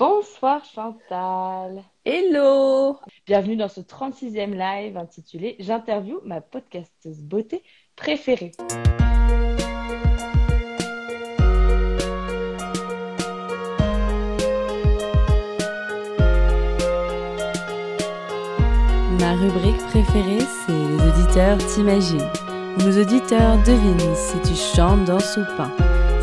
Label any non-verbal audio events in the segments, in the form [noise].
Bonsoir Chantal. Hello. Bienvenue dans ce 36e live intitulé J'interview ma podcasteuse beauté préférée. Ma rubrique préférée, c'est Les auditeurs t'imaginent, où nos auditeurs devinent si tu chantes, dans ou pas,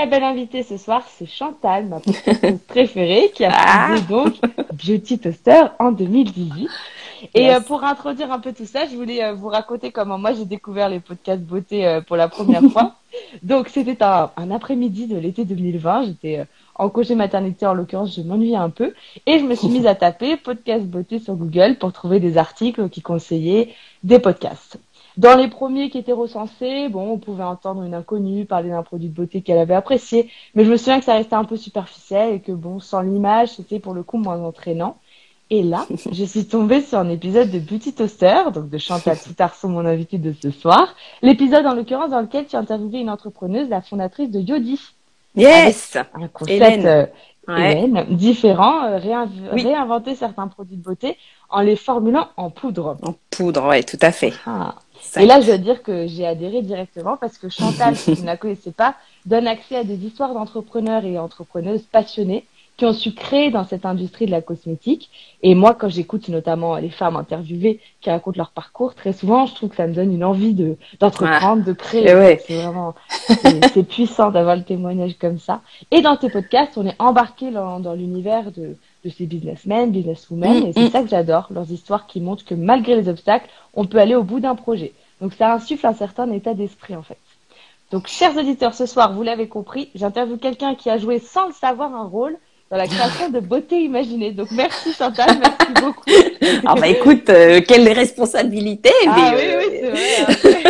Ma belle invitée ce soir, c'est Chantal, ma [laughs] préférée, qui a Ah. fondé donc Beauty Toaster en 2018. Et Yes. euh, pour introduire un peu tout ça, je voulais euh, vous raconter comment moi j'ai découvert les podcasts beauté euh, pour la première [laughs] fois. Donc c'était un, un après-midi de l'été 2020, j'étais en congé maternité en l'occurrence, je m'ennuyais un peu et je me suis mise à taper podcast beauté sur Google pour trouver des articles qui conseillaient des podcasts. Dans les premiers qui étaient recensés, bon, on pouvait entendre une inconnue parler d'un produit de beauté qu'elle avait apprécié, mais je me souviens que ça restait un peu superficiel et que bon, sans l'image, c'était pour le coup moins entraînant. Et là, [laughs] je suis tombée sur un épisode de Beauty Toaster, donc de Chantal [laughs] Soutarson, mon invitée de ce soir. L'épisode, en l'occurrence, dans lequel tu as interviewé une entrepreneuse, la fondatrice de Yodi. Yes. Un concept Hélène. euh, Ouais. Hélène, différent, euh, réinv- Oui. réinventer certains produits de beauté en les formulant en poudre. En poudre, ouais, tout à fait. Ah. Et là, je dois dire que j'ai adhéré directement parce que Chantal, si vous ne la connaissez pas, donne accès à des histoires d'entrepreneurs et entrepreneuses passionnés qui ont su créer dans cette industrie de la cosmétique. Et moi, quand j'écoute notamment les femmes interviewées qui racontent leur parcours, très souvent, je trouve que ça me donne une envie de d'entreprendre, de créer. Ouais. C'est vraiment, c'est c'est puissant d'avoir le témoignage comme ça. Et dans tes podcasts, on est embarqué dans, dans l'univers de, de ces businessmen, businesswomen, Mm, et c'est mm. ça que j'adore, leurs histoires qui montrent que malgré les obstacles, on peut aller au bout d'un projet. Donc ça insuffle un certain état d'esprit en fait. Donc chers auditeurs, ce soir, vous l'avez compris, j'interviewe quelqu'un qui a joué sans le savoir un rôle dans la création de Beauté Imaginée. Donc merci Chantal, merci beaucoup. Ah bah écoute, euh, quelle responsabilité. Ah mais, oui, euh, oui, c'est vrai. [laughs]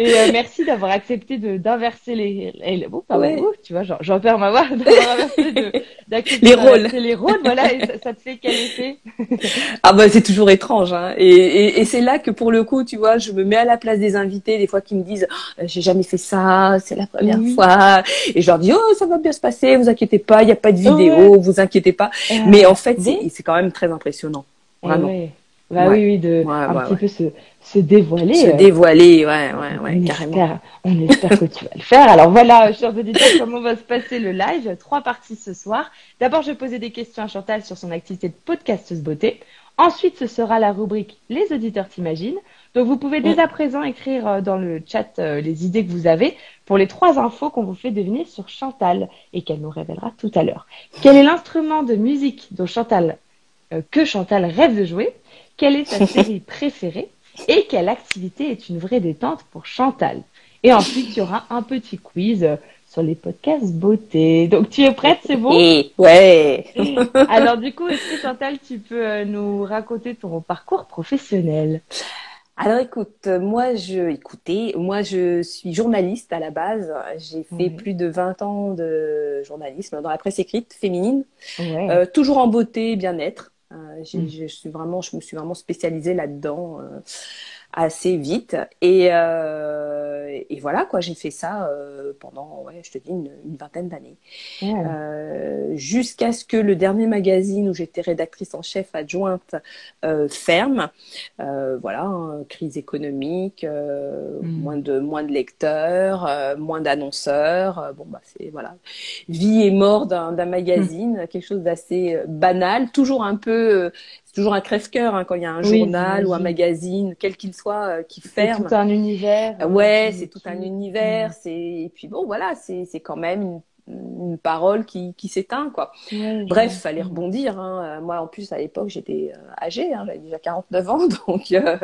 Et euh, merci d'avoir accepté d'inverser les, les oh, Ouais. ouh, tu vois, j'en- j'en perds ma voix, [laughs] d'avoir inversé de, d'accepter Les rôles. les rôles, voilà, et ça, ça te fait quel effet [laughs] Ah bah c'est toujours étrange. Hein. Et, et, et c'est là que pour le coup, tu vois, je me mets à la place des invités, des fois qui me disent, Oh, j'ai jamais fait ça, c'est la première Oui. fois. Et je leur dis, oh ça va bien se passer, vous inquiétez pas, il n'y a pas de vidéo, vous inquiétez pas. Mais en fait, c'est quand même très impressionnant. Vraiment. ouais. Bah Ouais. oui, oui, de Ouais, un ouais, petit peu se, se dévoiler. Se euh, dévoiler, ouais, ouais, ouais, on, carrément. espère, on espère que tu vas le faire. Alors voilà, chers auditeurs, comment va se passer le live? Trois parties ce soir. D'abord, je vais poser des questions à Chantal sur son activité de podcasteuse beauté. Ensuite, ce sera la rubrique Les auditeurs t'imaginent. Donc, vous pouvez dès à présent écrire euh, dans le chat euh, les idées que vous avez pour les trois infos qu'on vous fait deviner sur Chantal et qu'elle nous révélera tout à l'heure. Quel est l'instrument de musique dont Chantal, euh, que Chantal rêve de jouer? Quelle est sa série préférée Et quelle activité est une vraie détente pour Chantal? Et ensuite, il y aura un petit quiz sur les podcasts beauté. Donc, tu es prête, c'est bon? Et ouais. Alors, du coup, est-ce que Chantal, tu peux euh, nous raconter ton parcours professionnel? Alors écoute, euh, moi je écoutez, moi je suis journaliste à la base. J'ai fait Oui. plus de 20 ans de journalisme dans la presse écrite féminine, Ouais. euh, toujours en beauté, bien-être. Euh, Mm. je suis vraiment, je me suis vraiment spécialisée là-dedans euh, assez vite. Et, euh, et voilà quoi, j'ai fait ça euh, pendant, ouais, je te dis une, une vingtaine d'années. Euh, jusqu'à ce que le dernier magazine où j'étais rédactrice en chef adjointe euh, ferme. Euh, voilà, hein, crise économique, euh, Mm. moins de moins de lecteurs, euh, moins d'annonceurs. Bon bah c'est voilà, vie et mort d'un magazine, quelque chose d'assez banal, toujours un peu. Euh, c'est toujours un crève-cœur hein, quand il y a un Oui, journal ou un magazine, quel qu'il soit, euh, qui C'est ferme. tout un univers. Euh, euh, Ouais, qui- c'est tout un univers. C'est et puis bon, voilà, c'est c'est quand même une, une parole qui qui s'éteint quoi. Ouais, Bref, fallait rebondir. Hein. Moi, en plus, à l'époque, j'étais euh, âgée, hein, j'avais déjà 49 ans, [laughs] donc euh,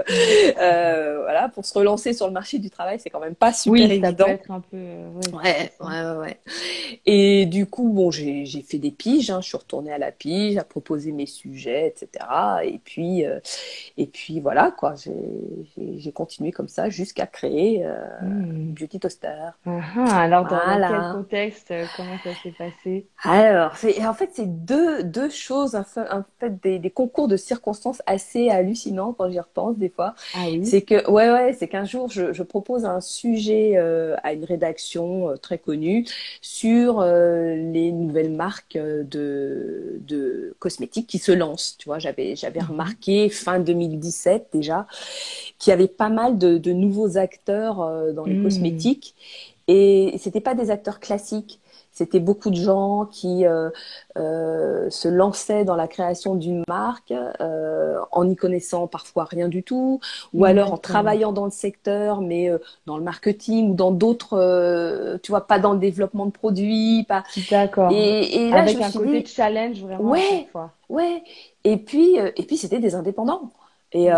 euh, voilà, pour se relancer sur le marché du travail, c'est quand même pas super Oui, ça évident. peut être un peu. euh, ouais, Ouais, ouais. Et du coup, bon, j'ai j'ai fait des piges. Hein. Je suis retournée à la pige, à proposer mes sujets, etc. Et puis, euh, et puis voilà quoi. J'ai continué comme ça jusqu'à créer euh, Hmm. Beauty Toaster. Ah, ah, alors, dans Voilà. quel contexte, comment ça s'est passé? Alors, c'est, en fait, c'est deux, deux choses, en fait, des, des concours de circonstances assez hallucinants quand j'y repense des fois. Ah oui? C'est que, ouais, ouais, c'est qu'un jour, je, je propose un sujet euh, à une rédaction euh, très connue sur euh, les nouvelles marques euh, de, de cosmétiques qui se lancent. Tu vois, j'avais, j'avais Mhm. remarqué fin 2017 déjà qu'il y avait pas mal de, de nouveaux acteurs euh, dans les Mhm. cosmétiques et c'était pas des acteurs classiques. C'était beaucoup de gens qui euh, euh, se lançaient dans la création d'une marque euh, en n'y connaissant parfois rien du tout, ou alors en travaillant dans le secteur, mais dans le marketing ou dans d'autres, tu vois, pas dans le développement de produits, pas. D'accord. Et, et là, Avec je un suis côté dit, challenge vraiment à Ouais. chaque fois. Ouais. Et puis, et puis c'était des indépendants. Et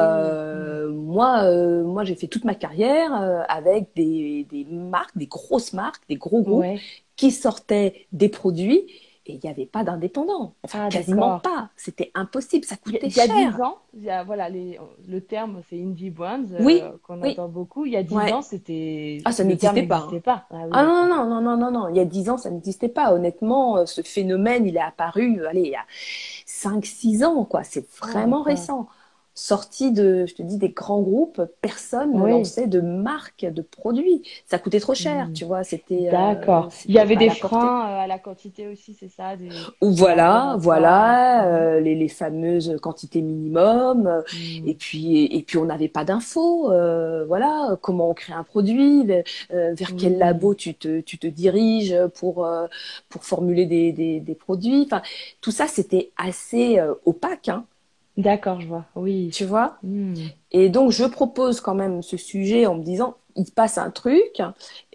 moi, euh, moi, j'ai fait toute ma carrière euh, avec des, des marques, des grosses marques, des gros groupes Ouais. Qui sortaient des produits et il n'y avait pas d'indépendants. Enfin, Ah, quasiment d'accord. pas. C'était impossible. Ça coûtait il y a cher. 10 ans, il y a, voilà, les, le terme c'est indie brands euh, qu'on oui. entend beaucoup. Il y a 10 Ouais. ans, c'était Ah, ça n'existait pas. Ah oui, Ah non, non, non, non, non, non. Il y a dix ans, ça n'existait pas. Honnêtement, euh, ce phénomène, il est apparu, euh, allez, il y a 5-6 ans, quoi. C'est vraiment d'accord. récent. Sorti de, je te dis, des grands groupes, personne ne Oui. lançait de marques, de produits. Ça coûtait trop cher, Mm. tu vois. C'était. euh, D'accord. Il y avait des portée. freins euh, à la quantité aussi, c'est ça? Des... Ou voilà, voilà, Mhm. euh, les, les fameuses quantités minimum. euh, Mm. Et puis, et puis on n'avait pas d'infos. euh, voilà, euh, comment on crée un produit, euh, vers quel labo tu te, tu te diriges pour, euh, pour formuler des, des, des produits. Enfin, tout ça, c'était assez euh, opaque, hein, D'accord, je vois. Oui. tu vois. Mm. Et donc, je propose quand même ce sujet en me disant, il se passe un truc.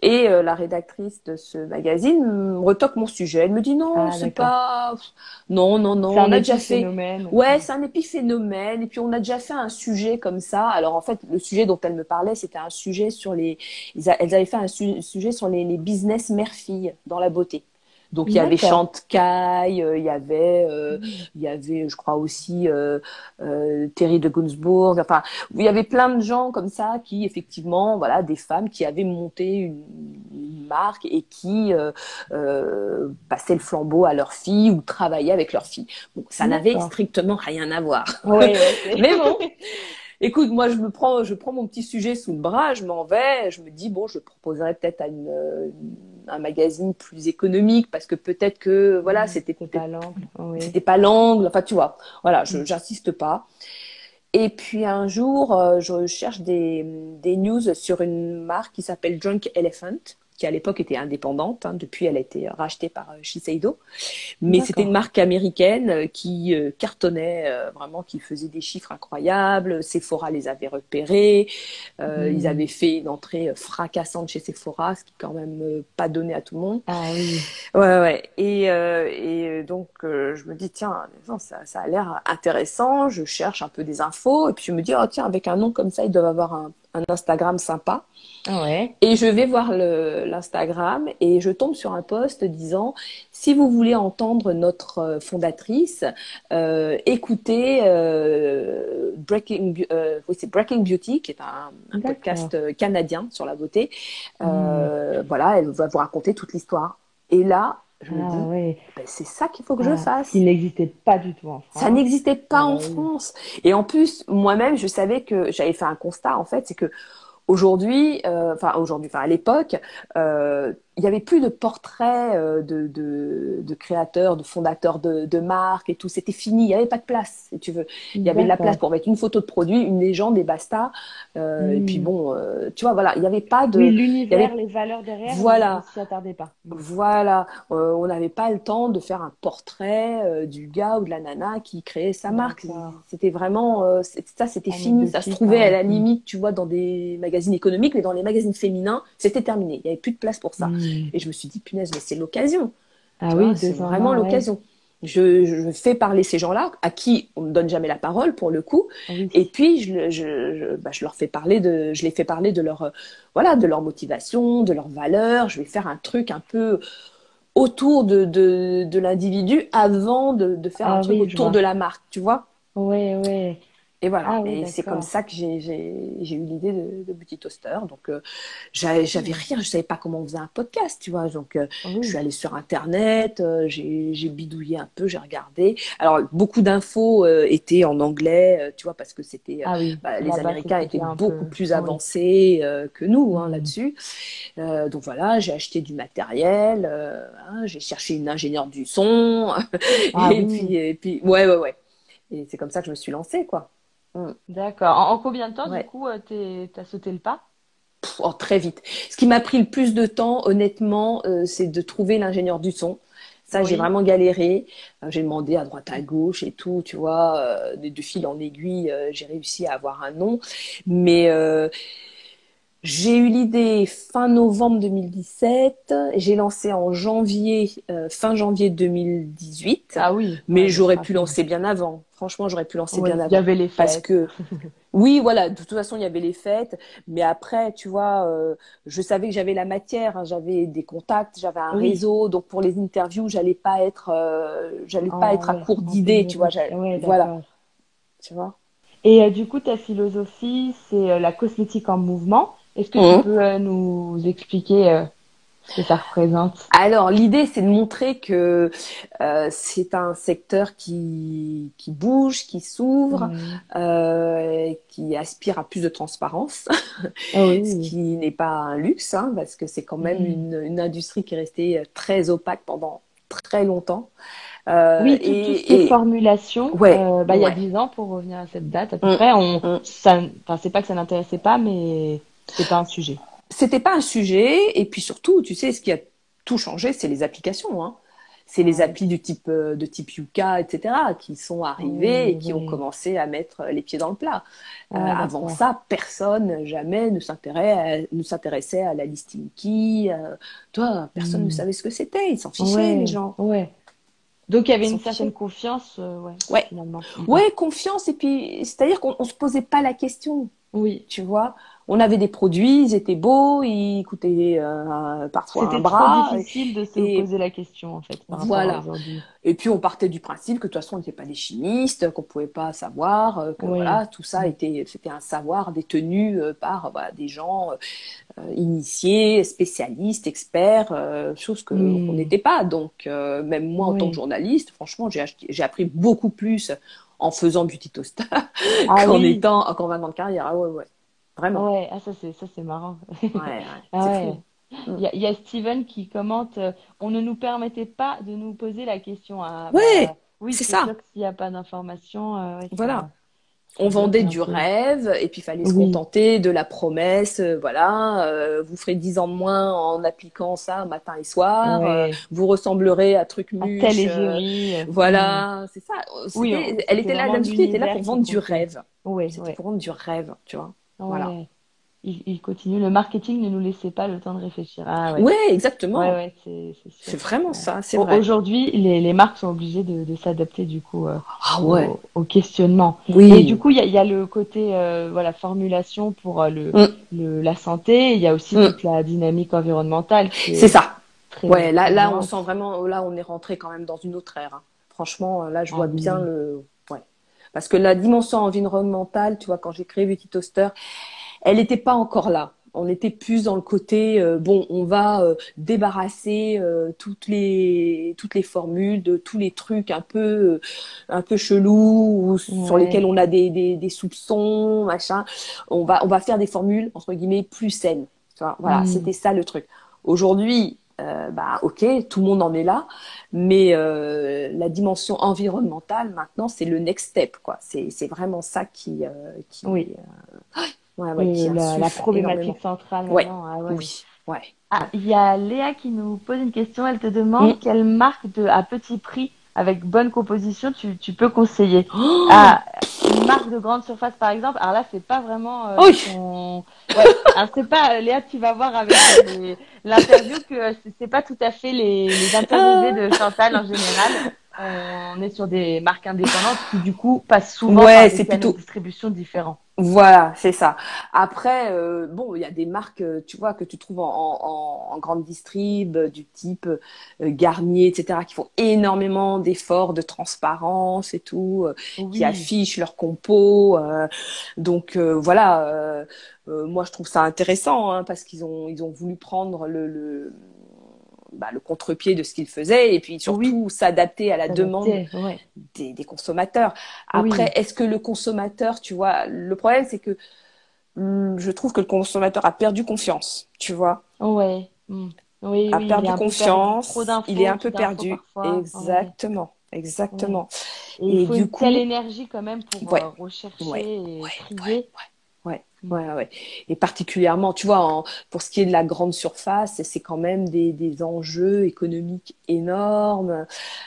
Et euh, la rédactrice de ce magazine me retoque mon sujet. Elle me dit, non, Ah, c'est pas... Non, non, non, C'est on un a déjà fait... épiphénomène. Ouais, c'est un épiphénomène. Et puis on a déjà fait un sujet comme ça. Alors en fait, le sujet dont elle me parlait, c'était un sujet sur les. Elles avaient fait un su- sujet sur les, les business mère-fille dans la beauté. Donc il y avait. Chantecaille, euh, il y avait, euh, il y avait, je crois aussi euh, euh, Terry de Gunzburg. Enfin, il y avait plein de gens comme ça qui effectivement, voilà, des femmes qui avaient monté une, une marque et qui euh, euh, passaient le flambeau à leur fille ou travaillaient avec leur fille. Bon, ça n'avait strictement rien à voir. Ouais, ouais, c'est- [laughs] Mais bon, écoute, moi je me prends, je prends mon petit sujet sous le bras, je m'en vais, je me dis bon, je proposerai peut-être à une, euh, un magazine plus économique parce que peut-être que voilà, c'était pas l'angle. Oui. c'était pas l'angle, enfin tu vois, voilà, je Mm. j'insiste pas. Et puis un jour, euh, je cherche des, des news sur une marque qui s'appelle Drunk Elephant, qui à l'époque était indépendante. hein. depuis, elle a été rachetée par euh, Shiseido. Mais c'était une marque américaine euh, qui euh, cartonnait euh, vraiment, qui faisait des chiffres incroyables. Sephora les avait repérés. Euh, Mhm. Ils avaient fait une entrée fracassante chez Sephora, ce qui est quand même pas donné à tout le monde. Ah oui. Ouais, ouais. Et, euh, et donc, je me dis, tiens, ça a l'air intéressant. Je cherche un peu des infos. Et puis, je me dis, oh, tiens, avec un nom comme ça, ils doivent avoir un, un Instagram sympa. Ah ouais. Et je vais voir le- l'Instagram et je tombe sur un post disant, si vous voulez entendre notre euh, fondatrice, euh, écoutez euh, Breaking, euh, oui, c'est Breaking Beauty, qui est un, podcast euh, canadien sur la beauté. Hmm. Euh, Voilà, elle va vous raconter toute l'histoire. Et là, je me Ah dis, ouais. ben, c'est ça qu'il faut que Ah, je fasse. Qui n'existait pas du tout en France. Ça n'existait pas Ah en oui. France. Et en plus, moi-même, je savais que j'avais fait un constat, en fait, c'est que Aujourd'hui, euh, enfin aujourd'hui, enfin à l'époque, euh, il y avait plus de portraits euh, de, de, de, créateurs, de fondateurs de, de marques et tout. C'était fini. Il n'y avait pas de place, si tu veux. Il y avait de la place pour mettre une photo de produit, une légende et basta. Euh, Et puis Hmm. bon, euh, tu vois, voilà, il n'y avait pas de. Oui, l'univers, avait- les valeurs derrière, Voilà. on ne s'y attardait pas. Voilà, Euh, on n'avait pas le temps de faire un portrait du gars ou de la nana qui créait sa marque. C'était vraiment, ça, c'était fini. Ça se trouvait à la hein. limite, tu vois, dans des magazines économiques, mais dans les magazines féminins, c'était terminé. Il n'y avait plus de place pour ça. Et je me suis dit, punaise, mais c'est l'occasion. Ah oui, c'est vraiment ouais. l'occasion. Je, je fais parler ces gens-là, à qui on ne donne jamais la parole pour le coup, Oui. et puis je, je, je, bah, je leur fais parler de, je les fais parler de leur, euh, voilà, de leur motivation, de leurs valeurs. Je vais faire un truc un peu autour de, de, de l'individu avant de, de faire Ah un truc oui, je autour de la marque, tu vois. Ouais, ouais. Et voilà. Ah oui, et c'est comme ça que j'ai, eu l'idée de, de Beauty Toaster. Donc, euh, j'avais, rien, je savais pas comment on faisait un podcast, tu vois. Donc, euh, Oui. je suis allée sur Internet, euh, j'ai, bidouillé un peu, j'ai regardé. Alors, beaucoup d'infos euh, étaient en anglais, euh, tu vois, parce que c'était, euh, Ah oui. bah, les Américains étaient beaucoup peu- plus avancés euh, que nous hein, Mhm. là-dessus. Euh, donc voilà, j'ai acheté du matériel, euh, hein, j'ai cherché une ingénieure du son, Ah [laughs] et oui. puis, et puis, ouais, ouais, ouais. Et c'est comme ça que je me suis lancée, quoi. D'accord. En, en combien de temps, Ouais. du coup, euh, t'as sauté le pas? Pff, oh, très vite. Ce qui m'a pris le plus de temps, honnêtement, euh, c'est de trouver l'ingénieur du son. Ça, j'ai vraiment galéré. Euh, j'ai demandé à droite, à gauche et tout, tu vois, euh, de, de fil en aiguille, j'ai réussi à avoir un nom. Mais j'ai eu l'idée fin novembre 2017. J'ai lancé en janvier, euh, fin janvier 2018. Ah oui. Mais Ouais, j'aurais pu lancer bien avant. Franchement, j'aurais pu lancer Ouais, bien Il y avant. avait les Parce fêtes. que, [laughs] oui, voilà, de toute façon, il y avait les fêtes, mais après, tu vois, euh, je savais que j'avais la matière, hein, j'avais des contacts, j'avais un Oui. réseau, donc pour les interviews, j'allais pas être, euh, j'allais pas Ah être à court d'idées, tu vois, voilà, tu vois? Et euh, du coup, ta philosophie, c'est euh, la cosmétique en mouvement. Est-ce que Mhm. tu peux euh, nous expliquer euh, ce que ça représente? Alors, l'idée, c'est de montrer que euh, c'est un secteur qui, qui bouge, qui s'ouvre, Ouais. euh, qui aspire à plus de transparence. Ah oui, [laughs] ce qui n'est pas un luxe, hein, parce que c'est quand même Mm. une, une industrie qui est restée très opaque pendant très longtemps. Euh, Oui, tout, et, tout ce qui est et- formulation, Ouais, euh, bah, il y a ouais. dix ans, pour revenir à cette date à peu Mm, près, on, ça, c'est pas que ça n'intéressait pas, mais c'est pas un sujet. c'était pas un sujet, et puis surtout, tu sais, ce qui a tout changé, c'est les applications. Hein. C'est les applis du type, euh, de type Yuka, etc., qui sont arrivées Oui, et qui ont commencé à mettre les pieds dans le plat. Euh, avant ça, personne jamais ne s'intéressait à, ne la listing key. euh, toi, personne Mm. ne savait ce que c'était. Ils s'en fichaient, Ouais, les gens. ouais. Donc, il y avait une certaine confiance, euh, ouais, Ouais. finalement. Ouais, confiance, et puis, c'est-à-dire qu'on on se posait pas la question, Oui. tu vois. On avait des produits, ils étaient beaux, ils coûtaient euh, parfois un C'était bras. trop difficile de se et- poser la question, en fait, par Voilà. à. Et puis on partait du principe que de toute façon on n'était pas des chimistes, qu'on pouvait pas savoir, euh, que Oui. voilà tout ça était c'était un savoir détenu euh, par voilà, des gens euh, initiés, spécialistes, experts, euh, chose que Mm. on n'était pas. Donc euh, même moi en Oui. tant que journaliste, franchement j'ai appris beaucoup plus en faisant Beauty Ah [laughs] qu'en oui. étant qu'en 20 ans de carrière. Ah ouais ouais vraiment. Ouais, ah, ça, c'est, ça, c'est marrant. [laughs] Ouais, ouais, Ah c'est ouais. fou. Il y a, il y a Steven qui commente euh, On ne nous permettait pas de nous poser la question. Ah, Ouais, bah, oui, c'est ça. s'il n'y a pas d'information, euh, ouais, Voilà. ça On vendait du peu. rêve et puis il fallait se Oui. contenter de la promesse, euh, voilà, euh, vous ferez 10 ans de moins en appliquant ça matin et soir, euh, vous ressemblerez à truc À euh, euh, voilà, c'est ça. Oui, on- elle était là, vraiment l'industrie était là pour vendre du rêve. Ouais, C'était ouais. pour vendre du rêve, tu vois. Voilà. Il, il continue. Le marketing ne nous laissait pas le temps de réfléchir. Ah ouais. Ouais, exactement. Ouais, ouais, c'est, vraiment ça, vrai. Aujourd'hui, les, les marques sont obligées de, de s'adapter du coup euh, Ah ouais, au, au questionnement. oui. Et du coup, il y y a le côté euh, voilà formulation pour euh, le, Mm. le la santé. Il y a aussi Mm. toute la dynamique environnementale c'est ça. Ouais, là, là, on sent vraiment, là, on est rentré quand même dans une autre ère. hein. Franchement, là, je Ah vois oui. bien le. Parce que la dimension environnementale, tu vois, quand j'ai créé Beauty Toaster, elle n'était pas encore là. On était plus dans le côté euh, bon, on va euh, débarrasser euh, toutes les toutes les formules de tous les trucs un peu un peu chelous ou sur Ouais. lesquels on a des, des, des soupçons, machin. On va on va faire des formules entre guillemets plus saines. Tu vois, voilà, Mm. c'était ça le truc. Aujourd'hui, euh, bah ok, tout le monde en est là, mais euh, la dimension environnementale maintenant, c'est le next step, quoi. C'est vraiment ça qui euh, qui Oui. euh, [gasps] ouais, ouais, Et qui la, problématique énormément. centrale Ouais. ah ouais. Oui, ouais. Ah, il y a Léa qui nous pose une question. Elle te demande Mm. quelle marque de, à petit prix avec bonne composition tu, tu peux conseiller. [gasps] Oh Ah, une marque de grande surface par exemple. Alors là, c'est pas vraiment. euh, Oui. ton- Ouais. Alors c'est pas euh, Léa, tu vas voir avec euh, l'interview que c'est- c'est pas tout à fait les, les interviewés de Chantal en général. On est sur des marques indépendantes qui du coup passent souvent Ouais, par des plutôt- de distribution différents. Voilà, c'est ça. Après, euh, bon, il y a des marques, euh, tu vois, que tu trouves en, en, en grande distrib, euh, du type euh, Garnier, etc., qui font énormément d'efforts de transparence et tout, euh, qui affichent leur compo. euh, donc voilà, moi je trouve ça intéressant hein, parce qu'ils ont ils ont voulu prendre le, le bah, le contre-pied de ce qu'ils faisaient et puis surtout s'adapter à la demande Ouais. des, des consommateurs. Après, Oui. est-ce que le consommateur, tu vois, le problème c'est que hum, je trouve que le consommateur a perdu confiance, tu vois, Ouais. Mm. Oui, a oui, perdu confiance, il est un peu perdu. Exactement, exactement. Ouais. Et il Et faut du une coup- telle énergie quand même pour Ouais. euh, rechercher Ouais. et Ouais, trier. Ouais, ouais, ouais. Et particulièrement, tu vois, en- pour ce qui est de la grande surface, c'est quand même des, des enjeux économiques énormes.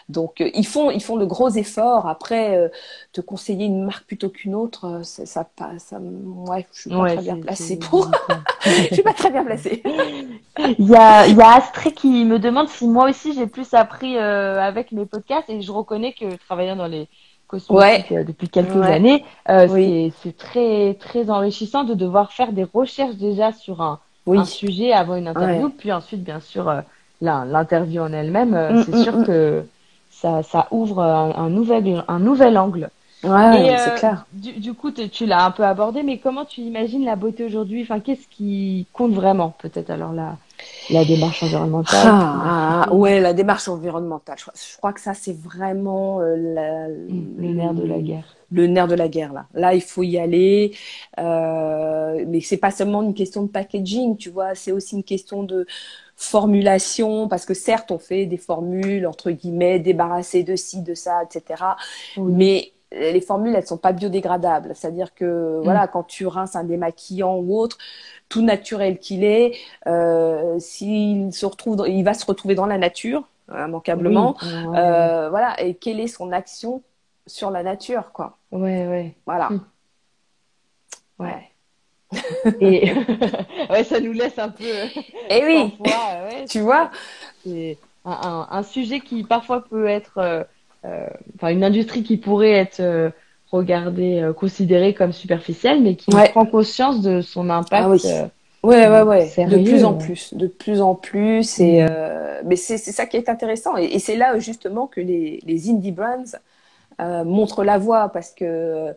Donc, euh, ils font, ils font de gros efforts. Après, euh, te conseiller une marque plutôt qu'une autre, euh, ça passe. Ça, ouais, je suis pas Ouais, très bien placée pour. [laughs] je suis pas très bien placée. Il y a, il y a Astré qui me demande si moi aussi j'ai plus appris euh, avec mes podcasts et je reconnais que travaillant dans les cosmétiques euh, depuis quelques Ouais. années, euh, Oui. c'est très très enrichissant de devoir faire des recherches déjà sur un, Oui. un sujet avant une interview, Ouais. puis ensuite bien sûr euh, l'interview en elle-même, euh, Mm, c'est mm, sûr mm. que ça, ça ouvre un, un nouvel un nouvel angle. Ouais, c'est clair. Du, du coup, tu, l'as un peu abordé, mais comment tu imagines la beauté aujourd'hui? Enfin, qu'est-ce qui compte vraiment? Peut-être alors la, la démarche environnementale. Ah, ah, ouais, la démarche environnementale. Je, crois- je crois que ça, c'est vraiment euh, la- Mm, le nerf de la guerre. le nerf de la guerre là. Là, il faut y aller. Euh, mais c'est pas seulement une question de packaging, tu vois, c'est aussi une question de formulation parce que certes, on fait des formules entre guillemets débarrassées de ci, de ça, etc. Oui. Mais les formules, elles sont pas biodégradables. C'est-à-dire que Mm. voilà, quand tu rinces un démaquillant ou autre, tout naturel qu'il est, euh, s'il se retrouve, dans- il va se retrouver dans la nature, immanquablement. Oui, ouais, Euh, voilà. Et quelle est son action sur la nature, quoi? ouais, ouais. Voilà. Mm. Ouais. Et [laughs] ouais, ça nous laisse un peu Et oui, parfois, euh, ouais, tu vois? c'est un, un, un sujet qui parfois peut être, enfin, une industrie qui pourrait être euh, regardée, euh, considérée comme superficielle, mais qui Ouais. prend conscience de son impact. Ah oui. euh, Ouais, ouais, ouais. Sérieux, de plus en euh. plus, de plus en plus. Et Mm. euh, mais c'est c'est ça qui est intéressant. Et, et c'est là justement que les, les indie brands euh, montrent la voie parce que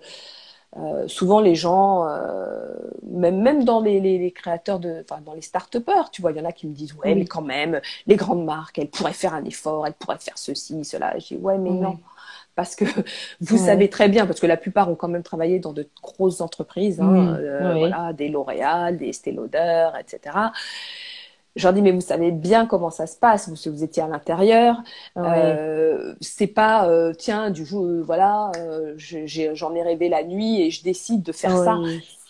euh, souvent les gens, euh, même même dans les, les, les créateurs de, enfin dans les start-upers, tu vois, il y en a qui me disent ouais, Oui. mais quand même, les grandes marques, elles pourraient faire un effort, elles pourraient faire ceci, cela. Je dis ouais, mais Oui. non. Parce que [laughs] vous savez très bien, parce que la plupart ont quand même travaillé dans de grosses entreprises, hein, euh, voilà, des L'Oréal, des Estée Lauder, etc. Je leur dis, mais vous savez bien comment ça se passe, vous, si vous étiez à l'intérieur. ouais. Euh, c'est pas, euh, tiens, du jour, euh, voilà, j'en ai, rêvé la nuit et je décide de faire ça.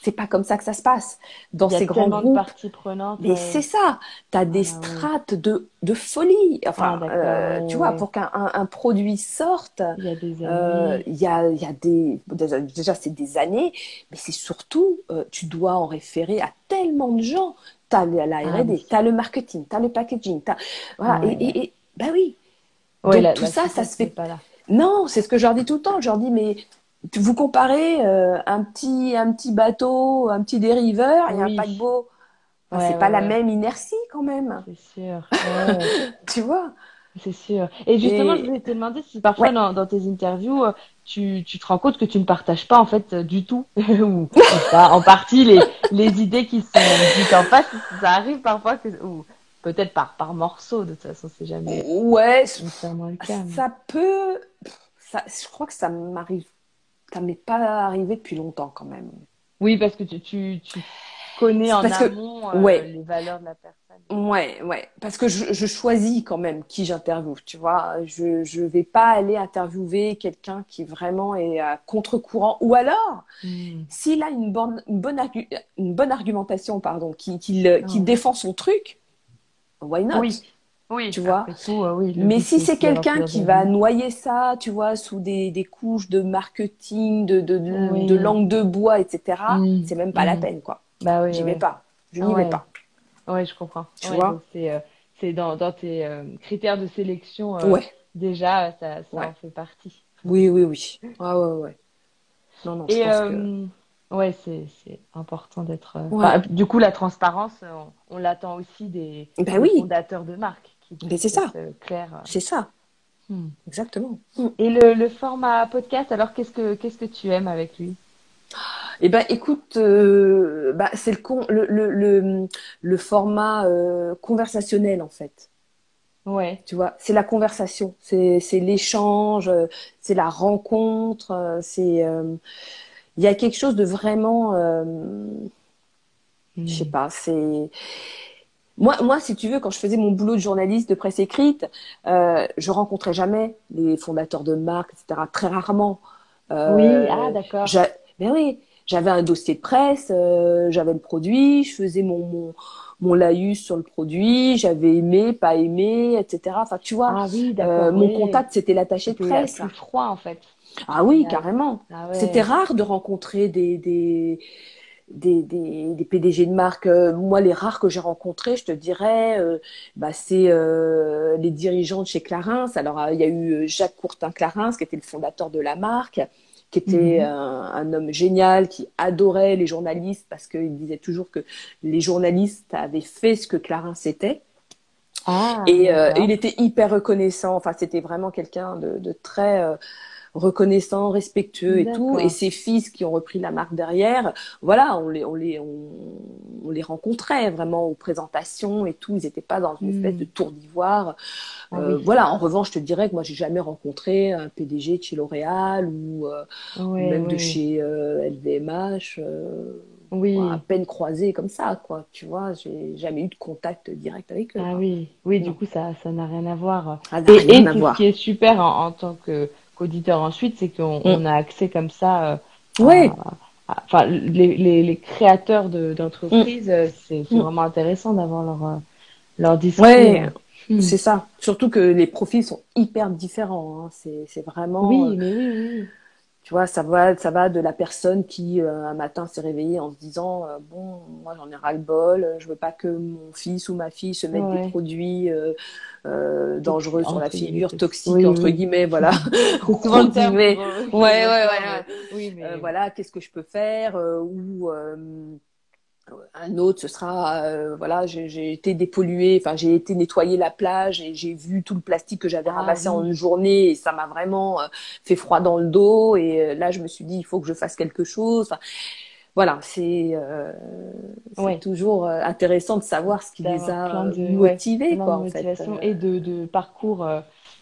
C'est pas comme ça que ça se passe. Dans Il y a ces grands tellement de groupes, parties prenantes. mais c'est ça. Tu as des ouais. strates de, de folie. Enfin, Ah, tu vois, pour qu'un un, un produit sorte, Il y a des années. il y a, il y a des déjà, c'est des années, mais c'est surtout tu dois en référer à tellement de gens. T'as la la Ah, R&D, oui. t'as le marketing, t'as le packaging, t'as voilà Ouais, et, et, et- bah oui. Ouais, donc la- tout la ça, ça se fait pas là. Non, c'est ce que je leur dis tout le temps. Je leur dis mais vous comparez euh, un petit un petit bateau, un petit dériveur et Oui. un paquebot. Enfin, Ouais, c'est pas la même inertie quand même, C'est sûr. [laughs] Tu vois? C'est sûr. Et justement, Et- je voulais te demander si parfois Ouais. dans, dans tes interviews, euh, tu, tu te rends compte que tu ne partages pas en fait euh, du tout, [laughs] ou, pas, en partie les, les idées qui sont dites en face. Ça arrive parfois que, ou peut-être par, par morceaux, de toute façon, c'est jamais Ouais, le cas. mais- ça peut. Ça, je crois que ça m'arrive. Ça m'est pas arrivé depuis longtemps quand même. Oui, parce que tu, tu, tu connais en parce que- amont euh, les valeurs de la personne. Ouais, ouais, parce que je, je choisis quand même qui j'interviewe, tu vois. Je je vais pas aller interviewer quelqu'un qui vraiment est à contre-courant, ou alors Hmm. s'il a une bonne une bonne argu- une bonne argumentation, pardon, qui qui, le- qui Ouais. défend son truc, why not? Oui, oui, Tu vois. tout, euh, oui, Mais si c'est quelqu'un qui va noyer ça, tu vois, sous des, des couches de marketing, de, de, de, Oui. de langue de bois, etc., Mm. c'est même pas la Mm. peine, quoi. Bah oui, J'y vais pas. Je Ah n'y ouais. vais pas. Ouais, je comprends. Tu Ouais, vois c'est euh, c'est dans, dans tes euh, critères de sélection euh, déjà, ça, ça en fait partie. Oui, oui, oui. [laughs] Ouais, ouais, ouais. Non, non, je Et pense que... ouais, c'est important d'être. euh, Ouais. enfin, du coup, la transparence, on, on l'attend aussi des, Ben des oui. fondateurs de marques qui Ben c'est ça. euh. C'est ça, Hmm. exactement. Et le, le format podcast, alors qu'est-ce que qu'est-ce que tu aimes avec lui? Eh ben, écoute, euh, bah, c'est le, con, le, le, le, le format euh, conversationnel, en fait. Ouais. Tu vois, c'est la conversation, c'est c'est l'échange, euh, c'est la rencontre, euh, c'est euh, il y a quelque chose de vraiment, euh, je sais pas, c'est moi moi si tu veux quand je faisais mon boulot de journaliste de presse écrite, euh, je rencontrais jamais les fondateurs de marques, etc. Très rarement. Euh, Oui, ah d'accord. j'a- Ben oui, j'avais un dossier de presse, euh, j'avais le produit, je faisais mon, mon, mon laïus sur le produit, j'avais aimé, pas aimé, etc. Enfin, tu vois, Ah oui, euh, mon contact, c'était l'attaché de presse. plus froid en fait. Ah oui, carrément. Ah ouais. C'était rare de rencontrer des, des, des, des, des PDG de marque. Euh, Moi, les rares que j'ai rencontrés, je te dirais, euh, bah, c'est euh, les dirigeants de chez Clarins. Alors, euh, il y a eu Jacques Courtin-Clarins, qui était le fondateur de la marque, qui était Mhm. un, un homme génial, qui adorait les journalistes parce qu'il disait toujours que les journalistes avaient fait ce que Clarins était. Ah, Et euh, il était hyper reconnaissant. Enfin, c'était vraiment quelqu'un de, de très euh, reconnaissant, respectueux et tout. Et ses fils qui ont repris la marque derrière, voilà, on les, on les, on, on les rencontrait vraiment aux présentations et tout. Ils n'étaient pas dans une Mm. espèce de tour d'ivoire. Ah Euh, oui. Voilà. En revanche, je te dirais que moi, j'ai jamais rencontré un PDG de chez L'Oréal ou, euh, ou Ouais, même de chez euh, LVMH. euh, Oui. quoi, à peine croisé comme ça, quoi. Tu vois, j'ai jamais eu de contact direct avec eux. Ah quoi. oui, oui, du coup, ça, ça n'a rien à voir. Ça n'a Et, rien et à tout voir. ce qui est super en, en tant que qu'auditeur ensuite, c'est qu'on on a accès comme ça. euh, Ouais. à- Enfin, les, les, les créateurs de- d'entreprises, euh, c'est c'est Mm. vraiment intéressant d'avoir leur, euh, leur discours. Ouais. Mm. C'est ça. Surtout que les profils sont hyper différents. hein. C'est, c'est vraiment. Oui, euh, mais oui, oui. Tu vois, ça va, ça va de la personne qui euh, un matin s'est réveillée en se disant euh, bon, moi j'en ai ras le bol. Je veux pas que mon fils ou ma fille se mette Ouais. des produits euh, euh, dangereux sur la guillemets, figure, toxiques. Oui, entre oui. guillet, voilà. [laughs] Souvent le terme. Guillemets. Ouais, ouais, ouais, mais- Oui, mais Euh, voilà, qu'est-ce que je peux faire euh, ou euh, un autre, ce sera euh, voilà, j'ai été dépollué, enfin j'ai été nettoyer la plage et j'ai vu tout le plastique que j'avais Ah, ramassé oui. en une journée et ça m'a vraiment euh, fait froid dans le dos et euh, là je me suis dit il faut que je fasse quelque chose. Enfin, voilà, c'est euh, Ouais. toujours euh, intéressant de savoir ce qui les a de- ouais, motivés plein quoi en fait. et de, de parcours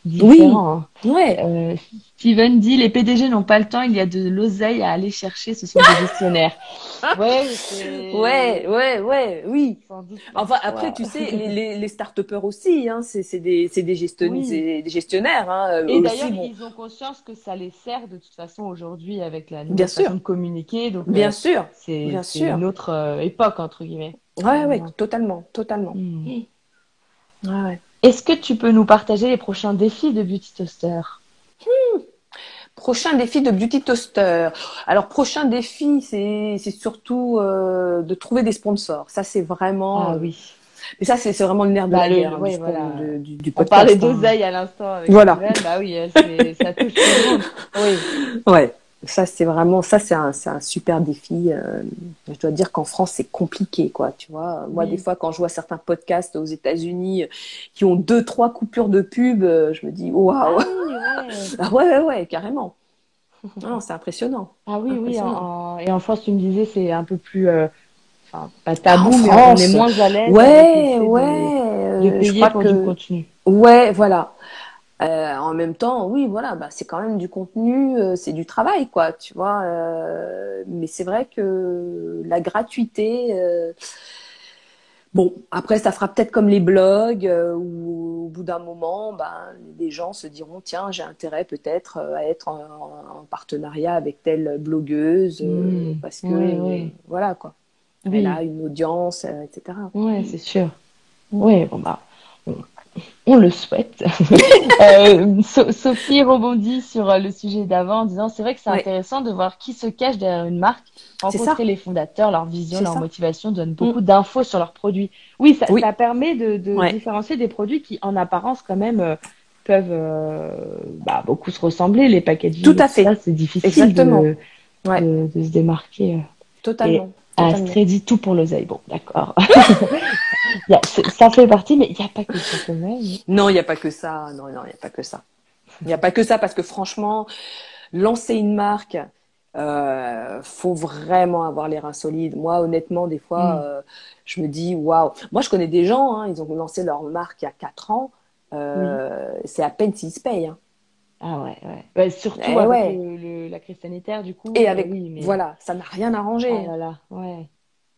différents. hein. Ouais, Euh, Steven dit les PDG n'ont pas le temps, il y a de l'oseille à aller chercher, ce sont des gestionnaires. [laughs] ouais, ouais, ouais, ouais, oui. sans doute. Enfin, après, Ouais. tu sais, [laughs] les, les, les start-upers aussi, hein, c'est des, c'est des, gestion- Oui. c'est des gestionnaires. Hein, Et d'ailleurs, bon. ils ont conscience que ça les sert de toute façon aujourd'hui avec la Bien nouvelle sûr. façon de communiquer. Donc, Bien euh, sûr. c'est bien une autre euh, époque, entre guillemets. Ouais, ouais, Ouais. totalement, totalement. Ouais, ouais. Est-ce que tu peux nous partager les prochains défis de Beauty Toaster? Prochain défi de Beauty Toaster. Alors, prochain défi, c'est surtout euh, de trouver des sponsors. Ça, c'est vraiment. Ah oui. Mais ça, c'est vraiment le nerf de Bah, la guerre hein, du, On parlait hein. d'oseille à l'instant avec Voilà. Bah oui, ça touche tout le monde. [laughs] Oui. Ouais. Ça, c'est vraiment, ça, c'est un, c'est un super défi. Euh, je dois dire qu'en France, c'est compliqué, quoi. Tu vois, moi, Oui. des fois, quand je vois certains podcasts aux États-Unis euh, qui ont deux, trois coupures de pub, euh, je me dis, waouh, Ah oui, [laughs] ouais. ah ouais, ouais, ouais, carrément. Non, c'est impressionnant. Ah oui, oui. Impressionnant. en- en- et en France, tu me disais, c'est un peu plus, euh, enfin, pas tabou, Ah, mais France. on est moins à l'aise Ouais, ouais. de, de euh, je payer crois pour que, du contenu. ouais, voilà. Euh, en même temps, oui, voilà, bah, c'est quand même du contenu, euh, c'est du travail, quoi, tu vois. euh, mais c'est vrai que la gratuité, bon, après, ça fera peut-être comme les blogs, où au bout d'un moment, ben, les gens se diront, tiens, j'ai intérêt peut-être à être en, en partenariat avec telle blogueuse, euh, Mm. parce que, voilà, quoi. Oui. Elle a une audience, etc. Ouais, c'est sûr. Ouais, bon bah, on le souhaite. [laughs] Euh, So- Sophie rebondit sur euh, le sujet d'avant en disant c'est vrai que c'est Ouais. intéressant de voir qui se cache derrière une marque, rencontrer les fondateurs, leur vision, leur ça. motivation, donne beaucoup d'infos sur leurs produits. Oui, ça, Oui. ça permet de, de Ouais. différencier des produits qui, en apparence, quand même, euh, peuvent euh, bah, beaucoup se ressembler. Les packaging, Tout à fait. c'est difficile Exactement. de, Ouais. de, de se démarquer. Totalement. Ah. Astrid tout pour l'oseille. Bon, d'accord. [laughs] Ça fait partie, mais il n'y a pas que ça quand même. Non, il n'y a pas que ça. Non, non, il n'y a pas que ça. Il n'y a pas que ça parce que franchement, lancer une marque, euh, faut vraiment avoir les reins solides. Moi, honnêtement, des fois, Mm. euh, je me dis, waouh. Moi, je connais des gens, hein, ils ont lancé leur marque il y a quatre ans. Euh, C'est à peine s'ils se payent. hein. Ah ouais, ouais. Ouais, surtout Eh avec ouais. le- le- la crise sanitaire, du coup. Et euh, avec, oui, mais... voilà, ça n'a rien arrangé. Oh là là, ouais.